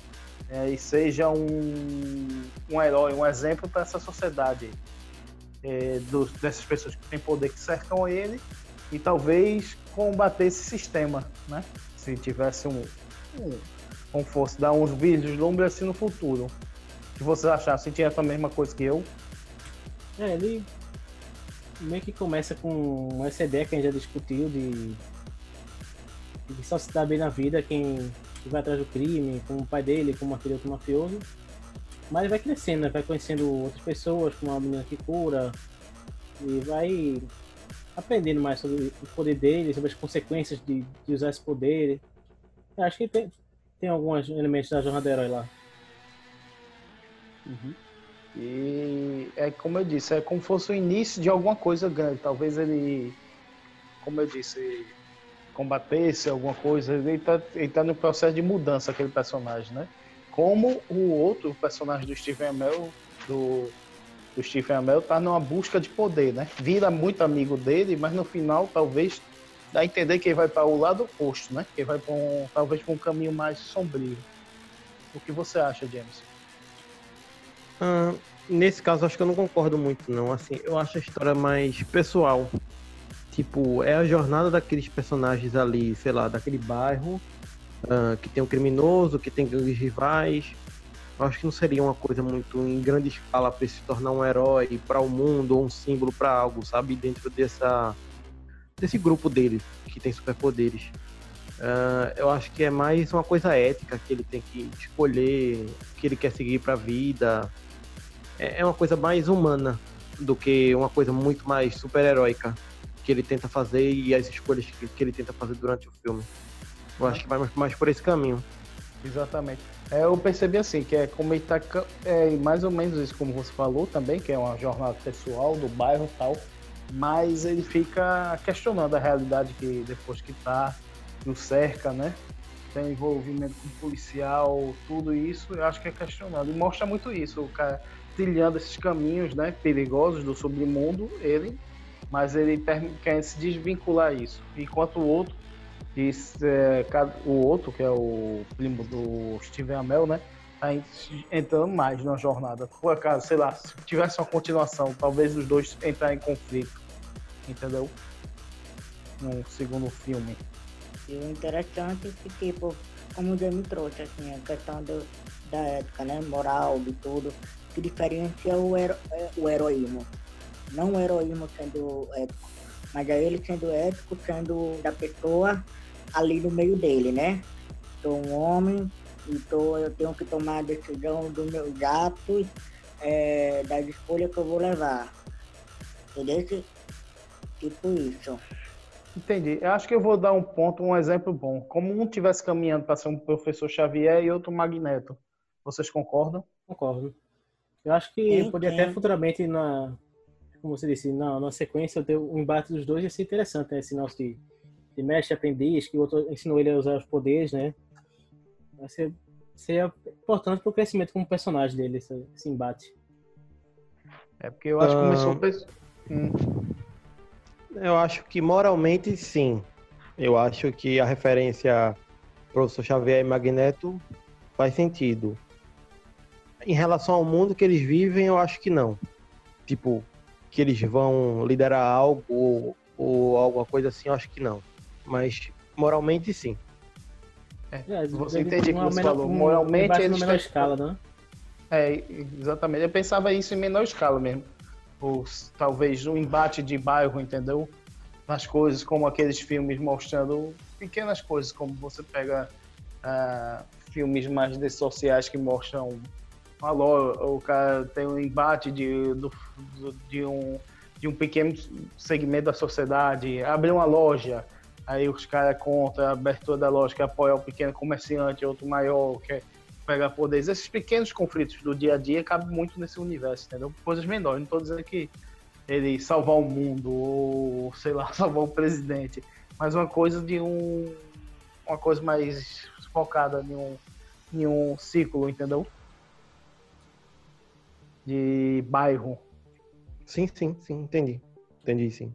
é, e seja um, um herói, um exemplo para essa sociedade é, dos- dessas pessoas que têm poder que cercam ele e talvez combater esse sistema, né? Se tivesse um, um como fosse dar uns vislumbres assim no futuro. O que vocês acharam? Sentiram a mesma coisa que eu? É, ele meio que começa com essa ideia que a gente já discutiu de, de só se dar bem na vida quem que vai atrás do crime, como o pai dele, como aquele outro mafioso. Mas ele vai crescendo, né? vai conhecendo outras pessoas, como uma menina que cura, e vai aprendendo mais sobre o poder dele, sobre as consequências de, de usar esse poder. Eu acho que tem, tem alguns elementos da jornada do herói lá. E é como eu disse, é como se fosse o início de alguma coisa grande. Talvez ele, como eu disse, combatesse alguma coisa. Ele está tá no processo de mudança, aquele personagem, né? Como o outro personagem do Stephen Amell, do, do Stephen Amell, tá numa busca de poder, né? Vira muito amigo dele, mas no final talvez dá a entender que ele vai para o lado oposto, né? Que ele vai um, talvez para um caminho mais sombrio. O que você acha, James? Ah, nesse caso, acho que eu não concordo muito, não. Assim, eu acho a história mais pessoal. Tipo, é a jornada daqueles personagens ali, sei lá, daquele bairro, ah, que tem um criminoso, que tem gangues rivais. Acho que não seria uma coisa muito em grande escala para se tornar um herói para o mundo ou um símbolo para algo, sabe? Dentro dessa desse grupo dele que tem superpoderes. Ah, eu acho que é mais uma coisa ética que ele tem que escolher, que ele quer seguir para a vida. É é uma coisa mais humana do que uma coisa muito mais super-heróica que ele tenta fazer e as escolhas que, que ele tenta fazer durante o filme. Eu acho que vai mais, mais por esse caminho. Exatamente. É, eu percebi assim, que é ele tá. É mais ou menos isso como você falou também, que é uma jornada pessoal do bairro e tal. Mas ele fica questionando a realidade que depois que tá, que o cerca, né? tem envolvimento com policial, tudo isso, eu acho que é questionado. E mostra muito isso, o cara trilhando esses caminhos, né, perigosos do submundo, ele, mas ele quer se desvincular isso. Enquanto o outro, que, é, o outro, que é o primo do Steven Amell, né, en- entrando mais na jornada. Por acaso, sei lá, se tivesse uma continuação, talvez os dois entrarem em conflito, entendeu? No segundo filme. E o interessante é que, tipo, como o Jamie trouxe, assim, a questão do, da ética, né? Moral, de tudo, que diferencia o, hero, é, o heroísmo. Não o heroísmo sendo ético, mas é ele sendo ético, sendo da pessoa ali no meio dele, né? Sou um homem e tô, eu tenho que tomar a decisão dos meus atos, é, das escolhas que eu vou levar. Entendeu? Tipo isso. Entendi. Eu acho que eu vou dar um ponto, um exemplo bom. Como um tivesse caminhando para ser um professor Xavier e outro Magneto. Vocês concordam? Concordo. Eu acho que Tem, podia tem. até futuramente, na, como você disse, na, na sequência, ter o embate dos dois ia ser interessante, né? Esse nosso de, de mestre aprendiz, que o outro ensinou ele a usar os poderes, né? Vai ser, ser importante pro crescimento como personagem dele, esse, esse embate. É porque eu acho que começou. Ah. Hum, Eu acho que moralmente sim. Eu acho que a referência Professor Xavier e Magneto faz sentido. Em relação ao mundo que eles vivem, eu acho que não. Tipo, que eles vão liderar algo ou, ou alguma coisa assim, eu acho que não. Mas moralmente sim. É, Você deve- entende o que você falou. um Moralmente, eles menor escala, né? É, exatamente. Eu pensava isso em menor escala mesmo. Ou talvez um embate de bairro, entendeu? Nas coisas, como aqueles filmes mostrando pequenas coisas, como você pega ah, filmes mais de sociais que mostram uma loja, o cara tem um embate de, do- do- de, um, de um pequeno segmento da sociedade, abre uma loja, aí os caras contra a abertura da loja, que apoia o pequeno comerciante, outro maior, que pegar poderes. Esses pequenos conflitos do dia a dia cabem muito nesse universo, entendeu? Coisas menores. Não estou dizendo que ele salvar o mundo ou, sei lá, salvar o presidente, mas uma coisa de um. Uma coisa mais focada em um, em um ciclo, entendeu? De bairro. Sim, sim, sim, entendi. Entendi, sim.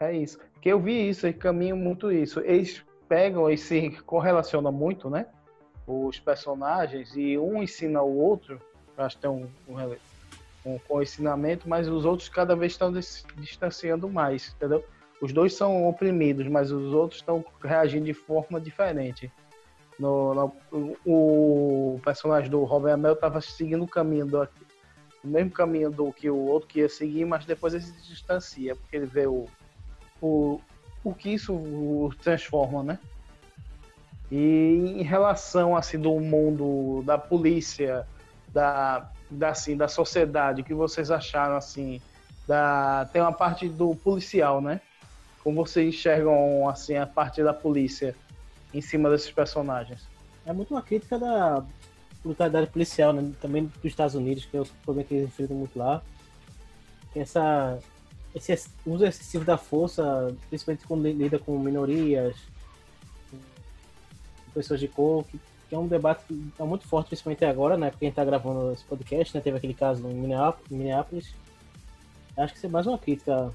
É isso. Porque eu vi isso, e caminho muito isso. Eles pegam e se correlacionam muito, né? Os personagens, e um ensina o outro, acho que tem um, um, um, ensinamento, mas os outros cada vez estão dis- distanciando mais, entendeu? Os dois são oprimidos, mas os outros estão reagindo de forma diferente. No, no- o, personagem do Robert Amell estava seguindo o caminho do, o mesmo caminho do que o outro que ia seguir, mas depois ele se distancia, porque ele vê o, o, o que isso transforma, né? E em relação assim do mundo da polícia, da, da assim da sociedade, que vocês acharam assim? Da tem uma parte do policial, né? Como vocês enxergam assim a parte da polícia em cima desses personagens? É muito uma crítica da brutalidade policial, né? também dos Estados Unidos, que é o problema que eles enfrentam muito lá. Essa, esse uso excessivo da força, principalmente quando li- lida com minorias, com pessoas de cor, que, é um debate que está muito forte, principalmente agora, né? Porque a gente está gravando esse podcast, né? Teve aquele caso em Minneapolis. Acho que isso é mais uma crítica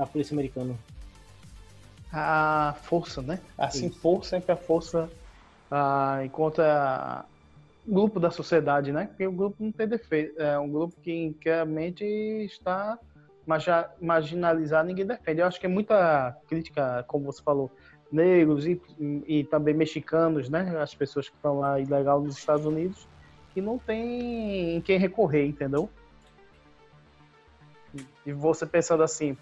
à, polícia americana. a força, né? Assim, Isso. força sempre a força ah, encontra o grupo da sociedade, né? Porque o grupo não tem defeito, é um grupo que claramente está marginalizado, ninguém defende. Eu acho que é muita crítica, como você falou, negros e, e também mexicanos, né? As pessoas que estão lá ilegal nos Estados Unidos, que não tem em quem recorrer, entendeu? E você pensando assim,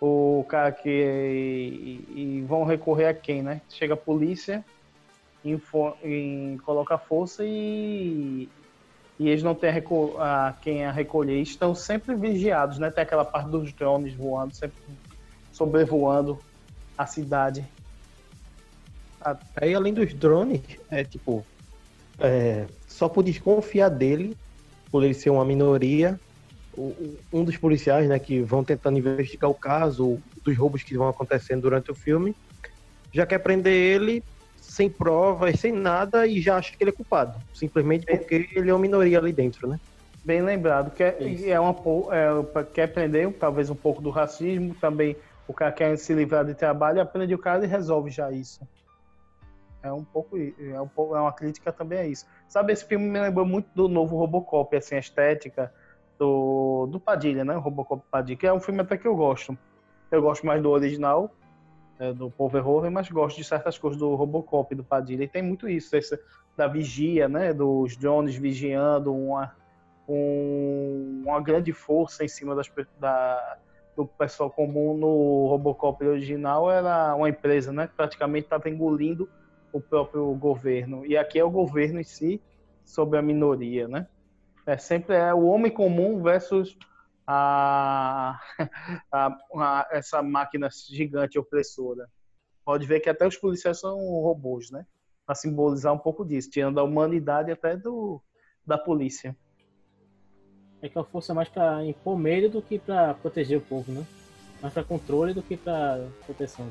o cara que e, e vão recorrer a quem, né? Chega a polícia, info, em, coloca força e, e eles não têm a, a quem a recolher. Estão sempre vigiados, né? Tem aquela parte dos drones voando, sempre sobrevoando a cidade. Aí, além dos drones, é tipo, é, só por desconfiar dele, por ele ser uma minoria, o- um dos policiais, né, que vão tentando investigar o caso dos roubos que vão acontecendo durante o filme, já quer prender ele sem provas, sem nada, e já acha que ele é culpado. Simplesmente porque ele é uma minoria ali dentro, né? Bem lembrado, que é, é uma, po- é, quer aprender talvez um pouco do racismo, também o cara quer se livrar de trabalho, aprende o cara e resolve já isso. É um pouco, é um pouco, é uma crítica também a isso. Sabe, esse filme me lembrou muito do novo Robocop, assim, a estética do, do Padilha, né? O Robocop Padilha, que é um filme até que eu gosto. Eu gosto mais do original, é, do Paul Verhoeven, mas gosto de certas coisas do Robocop, do Padilha. E tem muito isso, esse, da vigia, né? Dos drones vigiando uma, um- uma grande força em cima das, da, do pessoal comum no Robocop original era uma empresa, né? Que praticamente estava engolindo o próprio governo. E aqui é o governo em si sobre a minoria, né? É sempre é o homem comum versus a, a- a- essa máquina gigante opressora. Pode ver que até os policiais são robôs, né? Para simbolizar um pouco disso, tirando a humanidade até do da polícia. É que a força é mais pra impor medo do que pra proteger o povo, né? Mais pra controle do que pra proteção.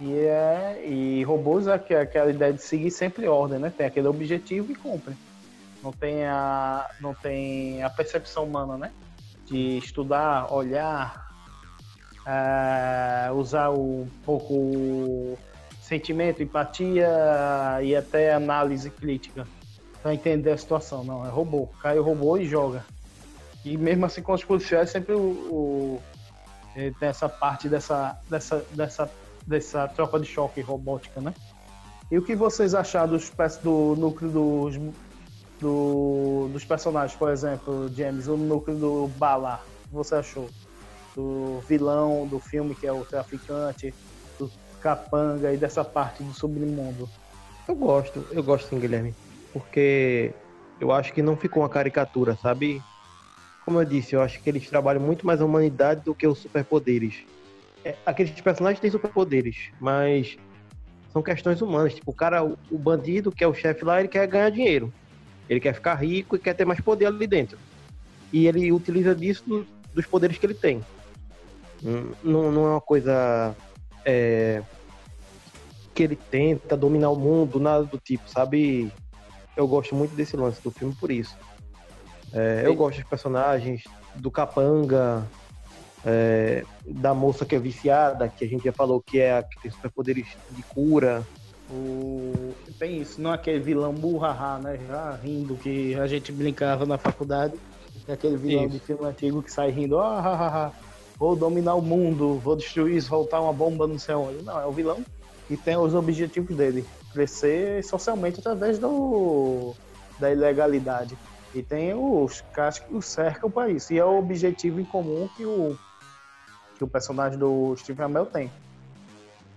E, é, e robôs é aqu- aquela ideia de seguir sempre ordem, né? Tem aquele objetivo e cumpre. Não tem a, não tem a percepção humana, né? De estudar, olhar, é, usar um pouco sentimento, empatia e até análise crítica para entender a situação. Não, é robô. Cai o robô e joga. E mesmo assim com os policiais sempre o, o- eh, tem essa parte dessa, dessa, dessa dessa tropa de choque robótica, né? E o que vocês acharam dos, do núcleo dos, do- dos personagens, por exemplo, James, o núcleo do Bala, o que você achou? Do vilão do filme, que é o traficante, do capanga e dessa parte do submundo. Eu gosto, eu gosto sim, Guilherme. Porque eu acho que não ficou uma caricatura, sabe? Como eu disse, eu acho que eles trabalham muito mais a humanidade do que os superpoderes. É, aqueles personagens têm superpoderes, mas são questões humanas. Tipo, o cara, o, o bandido, que é o chefe lá, ele quer ganhar dinheiro. Ele quer ficar rico e quer ter mais poder ali dentro. E ele utiliza disso do- dos poderes que ele tem. Hum, Não, não é uma coisa é, que ele tenta dominar o mundo, nada do tipo, sabe? Eu gosto muito desse lance do filme por isso. É, eu gosto dos personagens, do capanga, é, da moça que é viciada, que a gente já falou que é a que tem superpoderes de cura. O... Tem isso, não é aquele vilão burraha, né? Já rindo, que a gente brincava na faculdade. É aquele vilão Isso. de filme antigo que sai rindo, ah, ah, ah, vou dominar o mundo, vou destruir, soltar uma bomba não sei onde. Não, é o vilão que tem os objetivos dele. Crescer socialmente através do da ilegalidade. E tem os caras que o cercam para isso. E é o objetivo em comum que o, que o personagem do Steve Amell tem.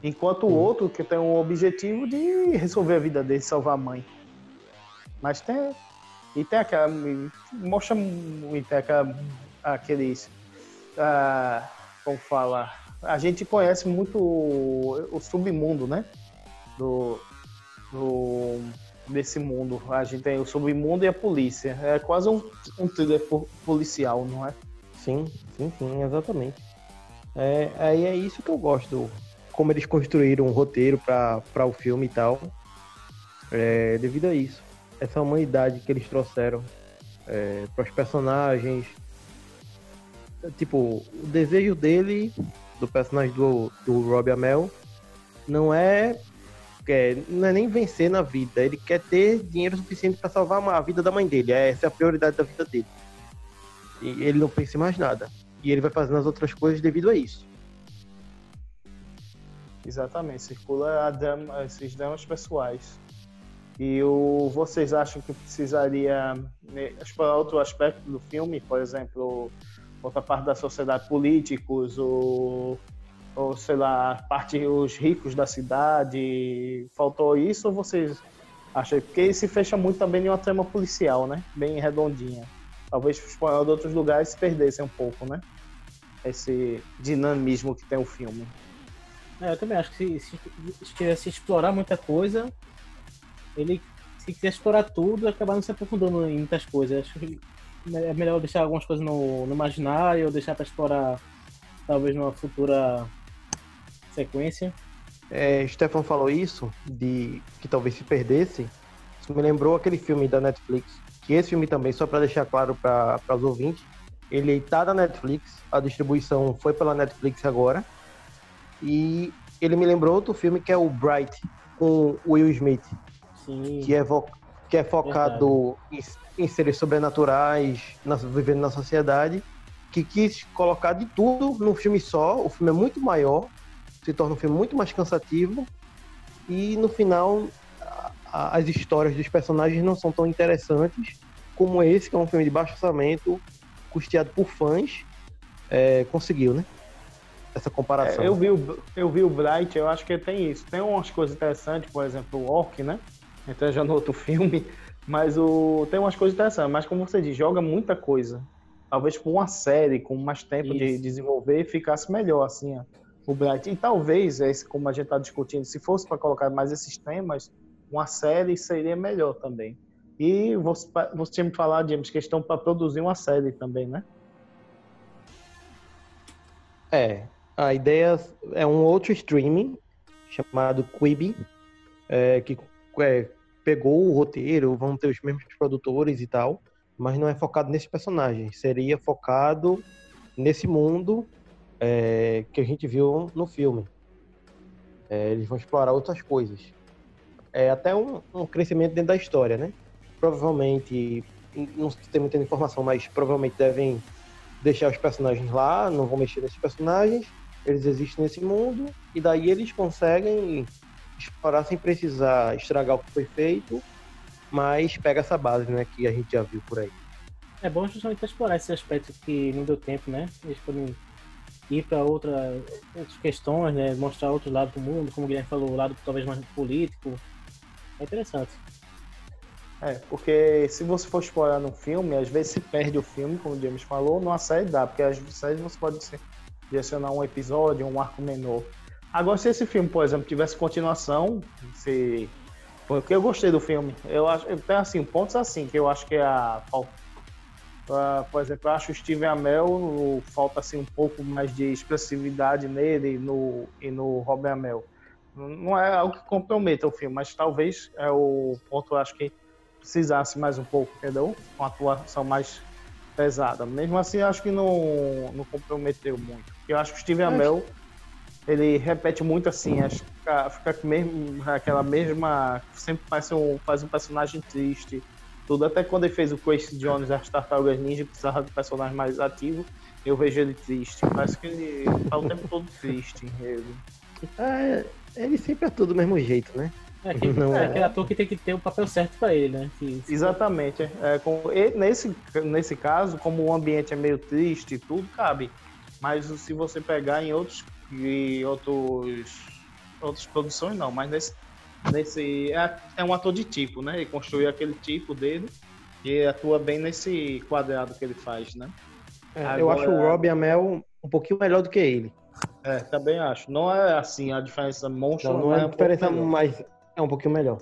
Enquanto o outro que tem um objetivo de resolver a vida dele, salvar a mãe. Mas tem. E tem aquela. Mostra muito tem aquela, aqueles. ah, como fala? A gente conhece muito o, o submundo, né? Do, do. Desse mundo. A gente tem o submundo e a polícia. É quase um, um thriller po- policial, não é? Sim, sim, sim, exatamente. É, aí é isso que eu gosto, do- como eles construíram um roteiro para o filme e tal. É, devido a isso. Essa humanidade que eles trouxeram para os personagens. É, Tipo, o desejo dele, do personagem do, do Robbie Amell, não é, é, não é nem vencer na vida. Ele quer ter dinheiro suficiente para salvar a vida da mãe dele. Essa é a prioridade da vida dele. E ele não pensa em mais nada. E ele vai fazendo as outras coisas devido a isso. Exatamente, circula esses dramas pessoais. E o, vocês acham que precisaria né, explorar outro aspecto do filme, por exemplo, outra parte da sociedade, políticos, ou, ou sei lá, parte os ricos da cidade? Faltou isso ou vocês acham? Porque se fecha muito também em uma trama policial, né? Bem redondinha. Talvez explorando outros lugares se perdesse um pouco, né? Esse dinamismo que tem o filme. É, eu também acho que se, se, se explorar muita coisa, ele, se quiser explorar tudo, acabar não se aprofundando em muitas coisas. Acho que é melhor deixar algumas coisas no, no imaginário, ou deixar para explorar talvez numa futura sequência. é, Stefan falou isso, de que talvez se perdesse. Isso me lembrou aquele filme da Netflix. Que esse filme também, só para deixar claro para os ouvintes, ele está na Netflix, a distribuição foi pela Netflix agora. E ele me lembrou outro filme que é o Bright, com Will Smith. Sim. Que é, que é focado em, em, seres sobrenaturais, na, vivendo na sociedade. Que quis colocar de tudo num filme só. O filme é muito maior, se torna um filme muito mais cansativo. E no final, a, as histórias dos personagens não são tão interessantes como esse, que é um filme de baixo orçamento, custeado por fãs, é, conseguiu, né? Essa comparação. É, eu, vi o, eu vi o Bright, eu acho que tem isso. Tem umas coisas interessantes, por exemplo, o Orc, né? Então já no outro filme. Mas o, tem umas coisas interessantes. Mas como você diz, joga muita coisa. Talvez com uma série, com mais tempo isso. de desenvolver, ficasse melhor, assim, ó, o Bright. E talvez, esse, como a gente está discutindo, se fosse para colocar mais esses temas, uma série seria melhor também. E você, você tinha me falado, James, questão para produzir uma série também, né? É, a ideia é um outro streaming chamado Quibi, é, que é, pegou o roteiro, vão ter os mesmos produtores e tal, mas não é focado nesse personagem. Seria focado nesse mundo é, que a gente viu no filme. É, eles vão explorar outras coisas. É até um, um crescimento dentro da história, né? provavelmente, não tem muita informação, mas provavelmente devem deixar os personagens lá, não vão mexer nesses personagens, eles existem nesse mundo, e daí eles conseguem explorar sem precisar estragar o que foi feito, mas pega essa base, né, que a gente já viu por aí. É bom justamente explorar esse aspecto que não deu tempo, né? Eles podem ir para outra, outras questões, né? Mostrar outro lado do mundo, como o Guilherme falou, o lado talvez mais político. É interessante. É, porque se você for explorar no filme, às vezes se perde o filme, como o James falou, numa série dá, porque às vezes você pode direcionar um episódio, um arco menor. Agora, se esse filme, por exemplo, tivesse continuação, se. Porque eu gostei do filme. Eu acho. Tem assim, pontos assim, que eu acho que é a. Por exemplo, eu acho o Steven Amell falta assim um pouco mais de expressividade nele no, e no Robin Amell. Não é algo que comprometa o filme, mas talvez é o ponto, eu acho que precisasse mais um pouco, entendeu? Com atuação mais pesada. Mesmo assim, acho que não, não comprometeu muito. Eu acho que o Steven Amell, ele repete muito assim, acho que fica, fica mesmo, aquela mesma. Sempre faz um, faz um personagem triste. Tudo, até quando ele fez o Quest Jones das Tartarugas Ninja, precisava de um personagem mais ativo, eu vejo ele triste. Parece que ele tá o tempo todo triste. Ele. É, ele sempre é tudo do mesmo jeito, né? É, que, não é, é aquele ator que tem que ter o papel certo para ele, né? Que, Exatamente. É, com, nesse, nesse caso, como o ambiente é meio triste e tudo, cabe. Mas se você pegar em outros em outros outras produções não, mas nesse nesse é, é um ator de tipo, né? Ele construiu aquele tipo dele e atua bem nesse quadrado que ele faz, né? É, Agora, eu acho o Rob Amell um pouquinho melhor do que ele. É, também acho. Não é assim a diferença monstro. Não, não é, é a diferença mais é um pouquinho melhor.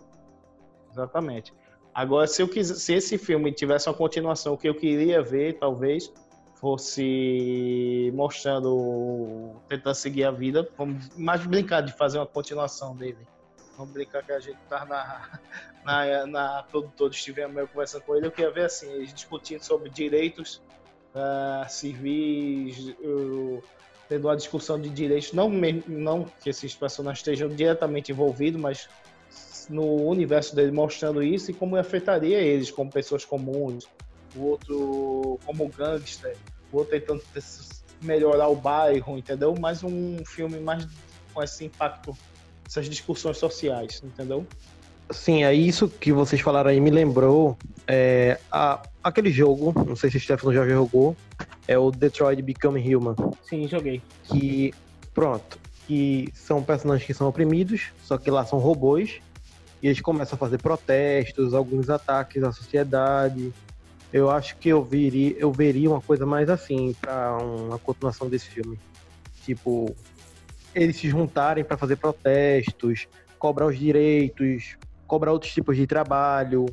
Exatamente. Agora, se eu quiser, se esse filme tivesse uma continuação, o que eu queria ver, talvez, fosse mostrando, tentando seguir a vida, vamos mais brincar de fazer uma continuação dele. Vamos brincar que a gente tá na, na, na produtora Steven Amell conversando com ele, eu queria ver assim, eles discutindo sobre direitos uh, civis, tendo uma discussão de direitos, não, não que esses personagens estejam diretamente envolvidos, mas no universo dele mostrando isso e como afetaria eles como pessoas comuns, o outro como gangster, o outro tentando melhorar o bairro, entendeu? Mais um filme mais com esse impacto, essas discussões sociais, entendeu? Sim, é isso que vocês falaram aí me lembrou é, a, aquele jogo, não sei se o Stefano já jogou, é o Detroit Become Human. Sim, joguei. Que, pronto, que são personagens que são oprimidos, só que lá são robôs, e eles começam a fazer protestos, alguns ataques à sociedade. Eu acho que eu veria, eu veria uma coisa mais assim para uma continuação desse filme. Tipo, eles se juntarem para fazer protestos, cobrar os direitos, cobrar outros tipos de trabalho,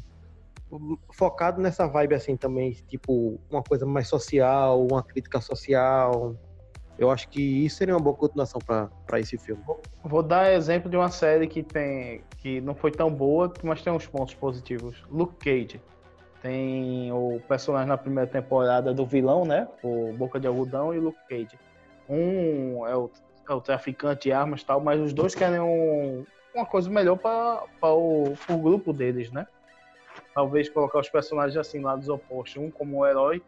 focado nessa vibe assim também, tipo, uma coisa mais social, uma crítica social. Eu acho que isso seria uma boa continuação para esse filme. Vou dar exemplo de uma série que tem que não foi tão boa, mas tem uns pontos positivos. Luke Cage. Tem o personagem na primeira temporada do vilão, né? O Boca de Algodão e o Luke Cage. Um é o, é o traficante de armas tal, mas os dois querem um, uma coisa melhor para o, o grupo deles, né? Talvez colocar os personagens assim, lados opostos. Um como um herói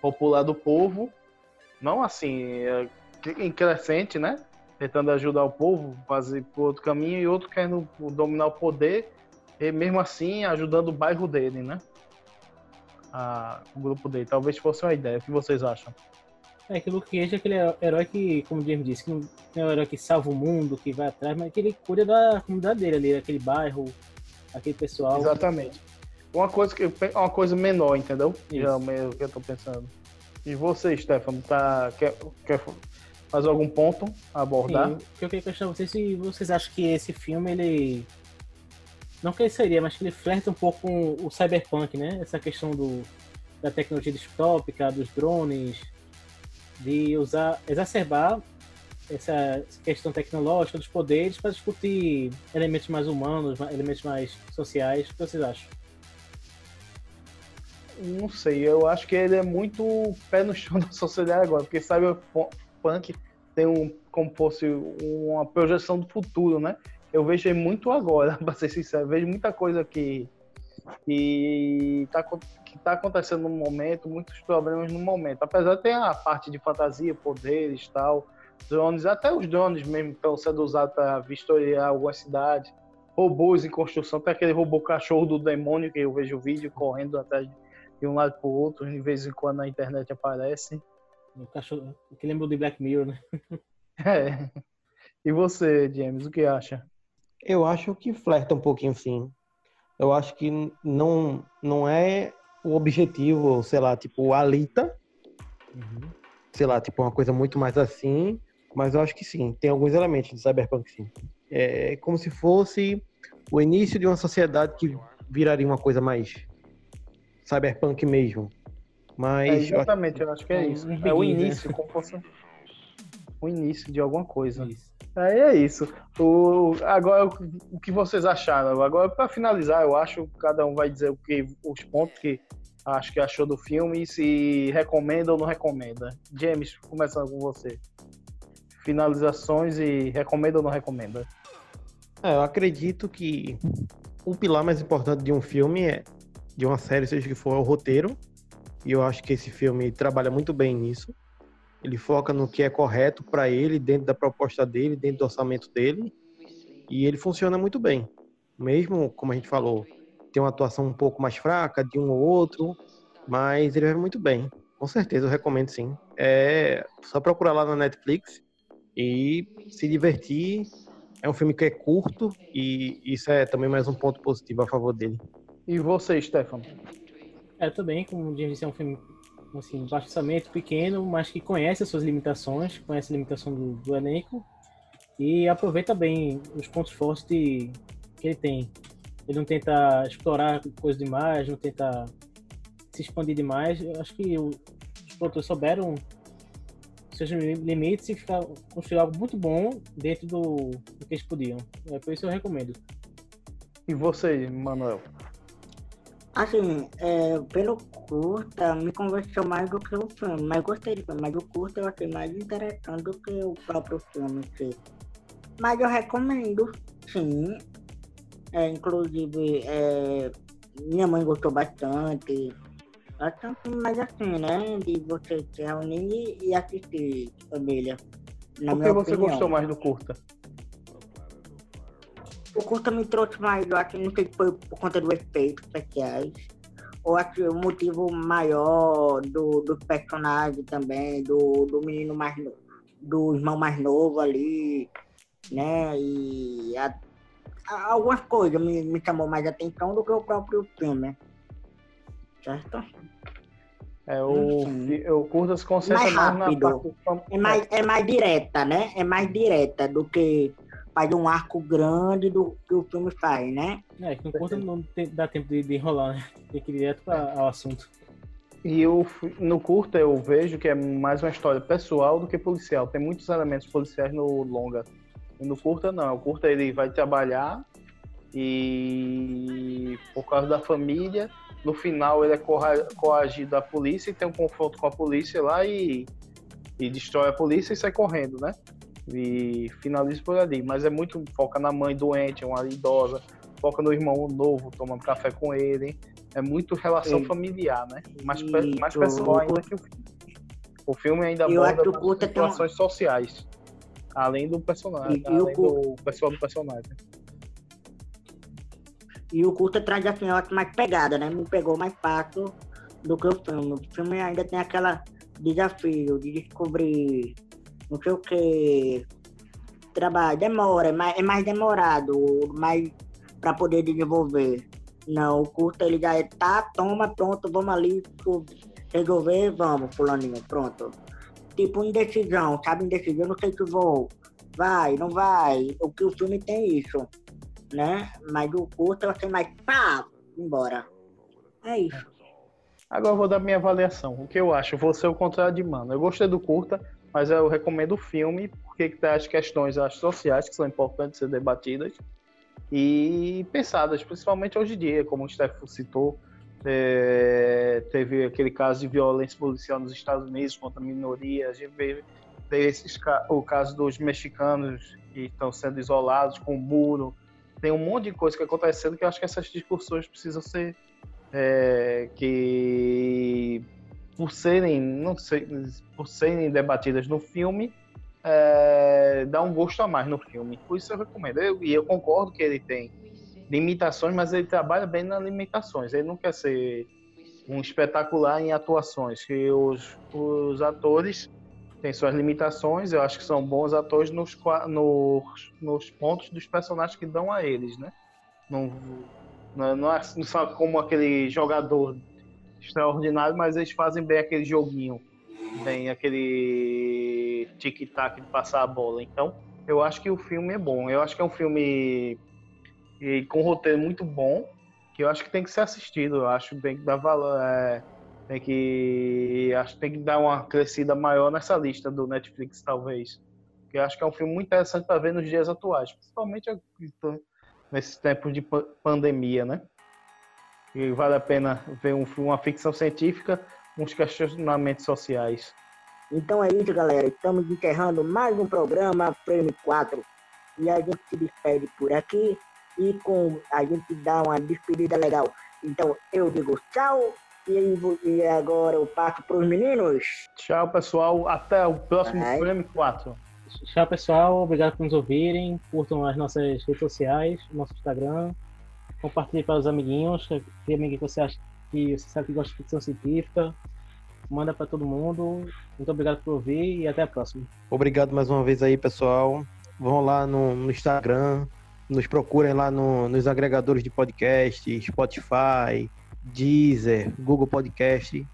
popular do povo, não assim, é, em crescente, né? Tentando ajudar o povo, fazer por outro caminho, e outro querendo dominar o poder, e mesmo assim ajudando o bairro dele, né? A, o grupo dele. Talvez fosse uma ideia. O que vocês acham? É que o Luke Cage é aquele herói que, como o James disse, que não é um herói que salva o mundo, que vai atrás, mas que ele cuida da comunidade dele ali, aquele bairro, aquele pessoal. Exatamente. Uma coisa, que, uma coisa menor, entendeu? Isso. Já é o que eu tô pensando. E você, Stefano, tá, quer, quer fazer algum ponto a abordar? Sim, eu queria questionar vocês se vocês acham que esse filme, ele não que ele seria, mas que ele flerta um pouco com o cyberpunk, né? Essa questão do, da tecnologia distópica, dos drones, de usar, exacerbar essa questão tecnológica dos poderes para discutir elementos mais humanos, elementos mais sociais. O que vocês acham? Não sei, eu acho que ele é muito pé no chão da sociedade agora, porque cyberpunk tem um como fosse uma projeção do futuro, né? eu vejo muito agora, para ser sincero. Vejo muita coisa que que está que tá acontecendo no momento, muitos problemas no momento. Apesar de ter a parte de fantasia, poderes tal, drones, até os drones mesmo estão sendo usados para vistoriar algumas cidades, robôs em construção, tem aquele robô cachorro do demônio que eu vejo o vídeo correndo atrás de um lado para o outro, de vez em quando na internet aparece. O cachorro, que lembra de Black Mirror, né? é. E você, James, o que acha? Eu acho que flerta um pouquinho sim. Eu acho que não, não é o objetivo, sei lá, tipo Alita. Uhum. Sei lá, tipo uma coisa muito mais assim. Mas eu acho que sim, tem alguns elementos de Cyberpunk sim. É como se fosse o início de uma sociedade que viraria uma coisa mais cyberpunk mesmo. Mas é exatamente, eu acho, que é isso. É o início, como fosse o início de alguma coisa. Isso. Aí é isso. O, agora, o que vocês acharam? Agora, para finalizar, eu acho que cada um vai dizer o que, os pontos que acho que achou do filme e se recomenda ou não recomenda. James, começando com você. Finalizações e recomenda ou não recomenda? É, eu acredito que o pilar mais importante de um filme é de uma série, seja que for, é o roteiro. E eu acho que esse filme trabalha muito bem nisso. Ele foca no que é correto para ele, dentro da proposta dele, dentro do orçamento dele. E ele funciona muito bem. Mesmo, como a gente falou, tem uma atuação um pouco mais fraca de um ou outro, mas ele vai muito bem. Com certeza, eu recomendo sim. É só procurar lá na Netflix e se divertir. É um filme que é curto e isso é também mais um ponto positivo a favor dele. E você, Stefano? É, também, como o disse, é um filme assim, baixo orçamento, pequeno, mas que conhece as suas limitações, conhece a limitação do, do elenco e aproveita bem os pontos fortes de, que ele tem. Ele não tenta explorar coisas demais, não tenta se expandir demais. Eu acho que os produtores souberam seus limites e ficar, construir algo muito bom dentro do, do que eles podiam. É por isso eu recomendo. E você, Manuel? Assim, é, pelo curta, me convenceu mais do que o filme. Mas gostei do filme, mas o curta eu achei mais interessante do que o próprio filme. Mas eu recomendo, sim. É, inclusive, é, minha mãe gostou bastante. Bastante, mas assim, né? De você se reunir e assistir, família. Por que você opinião. gostou mais do curta? O curta me trouxe mais, eu acho, não sei se foi por conta dos efeitos especiais, ou acho que o motivo maior do, do personagem também, do, do menino mais novo, do irmão mais novo ali, né? E a, a, algumas coisas me, me chamou mais atenção do que o próprio filme. Certo? É, o, o curta se concentra mais, mais na parte... É mais, é mais direta, né? É mais direta do que faz um arco grande do que o filme faz, né? É, que no curto não tem, dá tempo de, de enrolar, né? Tem que ir direto para o assunto. E eu, no curta eu vejo que é mais uma história pessoal do que policial. Tem muitos elementos policiais no longa. E no curta não. O curta ele vai trabalhar e por causa da família, no final ele é coagido da polícia e tem um confronto com a polícia lá e, e destrói a polícia e sai correndo, né? E finaliza por ali. Mas é muito foca na mãe doente, uma idosa, foca no irmão novo, tomando café com ele. É muito relação Sim. familiar, né? Mais, pe- mais pessoal ainda que o filme. O filme ainda aborda que o curta tem uma- situações sociais. Além do personagem, E- e o além do pessoal do personagem. E o curta traz assim mais pegada, né? Me pegou mais fácil do que o filme. O filme ainda tem aquela desafio de descobrir não sei o que. Trabalho, demora, é mais, é mais demorado, mais para poder desenvolver. Não, o curta ele já é, tá, toma, pronto, vamos ali resolver, vamos, fulaninho, pronto. Tipo indecisão, sabe? Indecisão, não sei se vou. Vai, não vai. O que o filme tem isso né? Mas o curto eu sei mais pá, embora. É isso. Agora eu vou dar minha avaliação. O que eu acho? Vou ser o contrário de mano. Eu gostei do curta, mas eu recomendo o filme porque tem as questões acho, sociais que são importantes ser debatidas e pensadas, principalmente hoje em dia, como o Stefano citou. é, teve aquele caso de violência policial nos Estados Unidos contra minorias, vê, teve esses, o caso dos mexicanos que estão sendo isolados com o muro. Tem um monte de coisa que acontecendo que eu acho que essas discussões precisam ser é, que por serem não sei por serem debatidas no filme é, dá um gosto a mais no filme. Por isso eu recomendo. E eu concordo que ele tem limitações mas ele trabalha bem nas limitações. Ele não quer ser um espetacular em atuações que os, os atores têm suas limitações eu acho que são bons atores nos, nos, nos pontos dos personagens que dão a eles né? Não não, não é não só como aquele jogador extraordinário, mas eles fazem bem aquele joguinho, bem aquele tic-tac de passar a bola. Então, eu acho que o filme é bom. Eu acho que é um filme com um roteiro muito bom, que eu acho que tem que ser assistido. Eu acho tem que dar valor, é, tem que acho que tem que dar uma crescida maior nessa lista do Netflix, talvez. Porque eu acho que é um filme muito interessante para ver nos dias atuais, principalmente nesses tempos de pa- pandemia, né? E vale a pena ver um, uma ficção científica, uns questionamentos sociais. Então é isso, galera. Estamos encerrando mais um programa Frame 4. E a gente se despede por aqui. E com a gente dá uma despedida legal. Então eu digo tchau. E, e agora eu passo para os meninos. Tchau, pessoal. Até o próximo Vai. Frame 4. Tchau, pessoal. Obrigado por nos ouvirem. Curtam as nossas redes sociais, nosso Instagram. Compartilhe para os amiguinhos. Tem amiguinho que você acha que você sabe que gosta de ficção científica. Manda para todo mundo. Muito obrigado por ouvir e até a próxima. Obrigado mais uma vez aí, pessoal. Vão lá no, no Instagram, nos procurem lá no- nos agregadores de podcast, Spotify, Deezer, Google Podcast.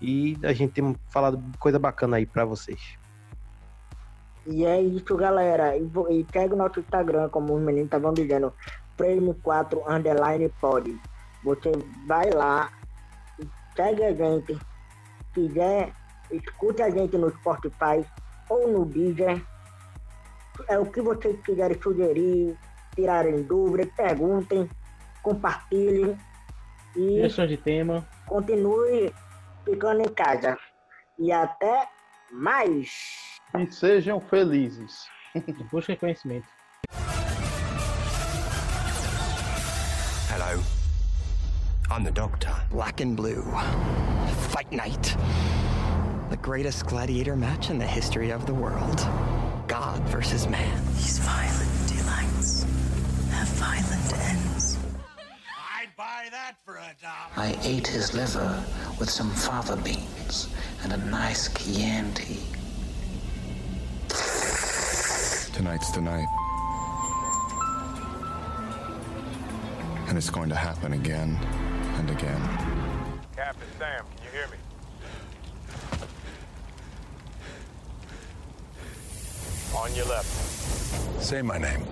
E a gente tem falado coisa bacana aí pra vocês. E é isso, galera. E, e segue o nosso Instagram, como os meninos estavam dizendo, Frame 4 Underline Pod. Você vai lá, segue a gente. Se quiser, escute a gente no Spotify ou no Deezer. É o que vocês quiserem sugerir, tirarem dúvidas, perguntem, compartilhem e de tema. continue ficando em casa. E até mais! E sejam felizes. Busquem conhecimento. I'm the Doctor. Black and blue. Fight night. The greatest gladiator match in the history of the world. God versus man. These violent delights have violent ends. I'd buy that for a dollar. I ate his liver with some fava beans and a nice Chianti. Tonight's the night. And it's going to happen again and again. Captain Sam, can you hear me? On your left. Say my name.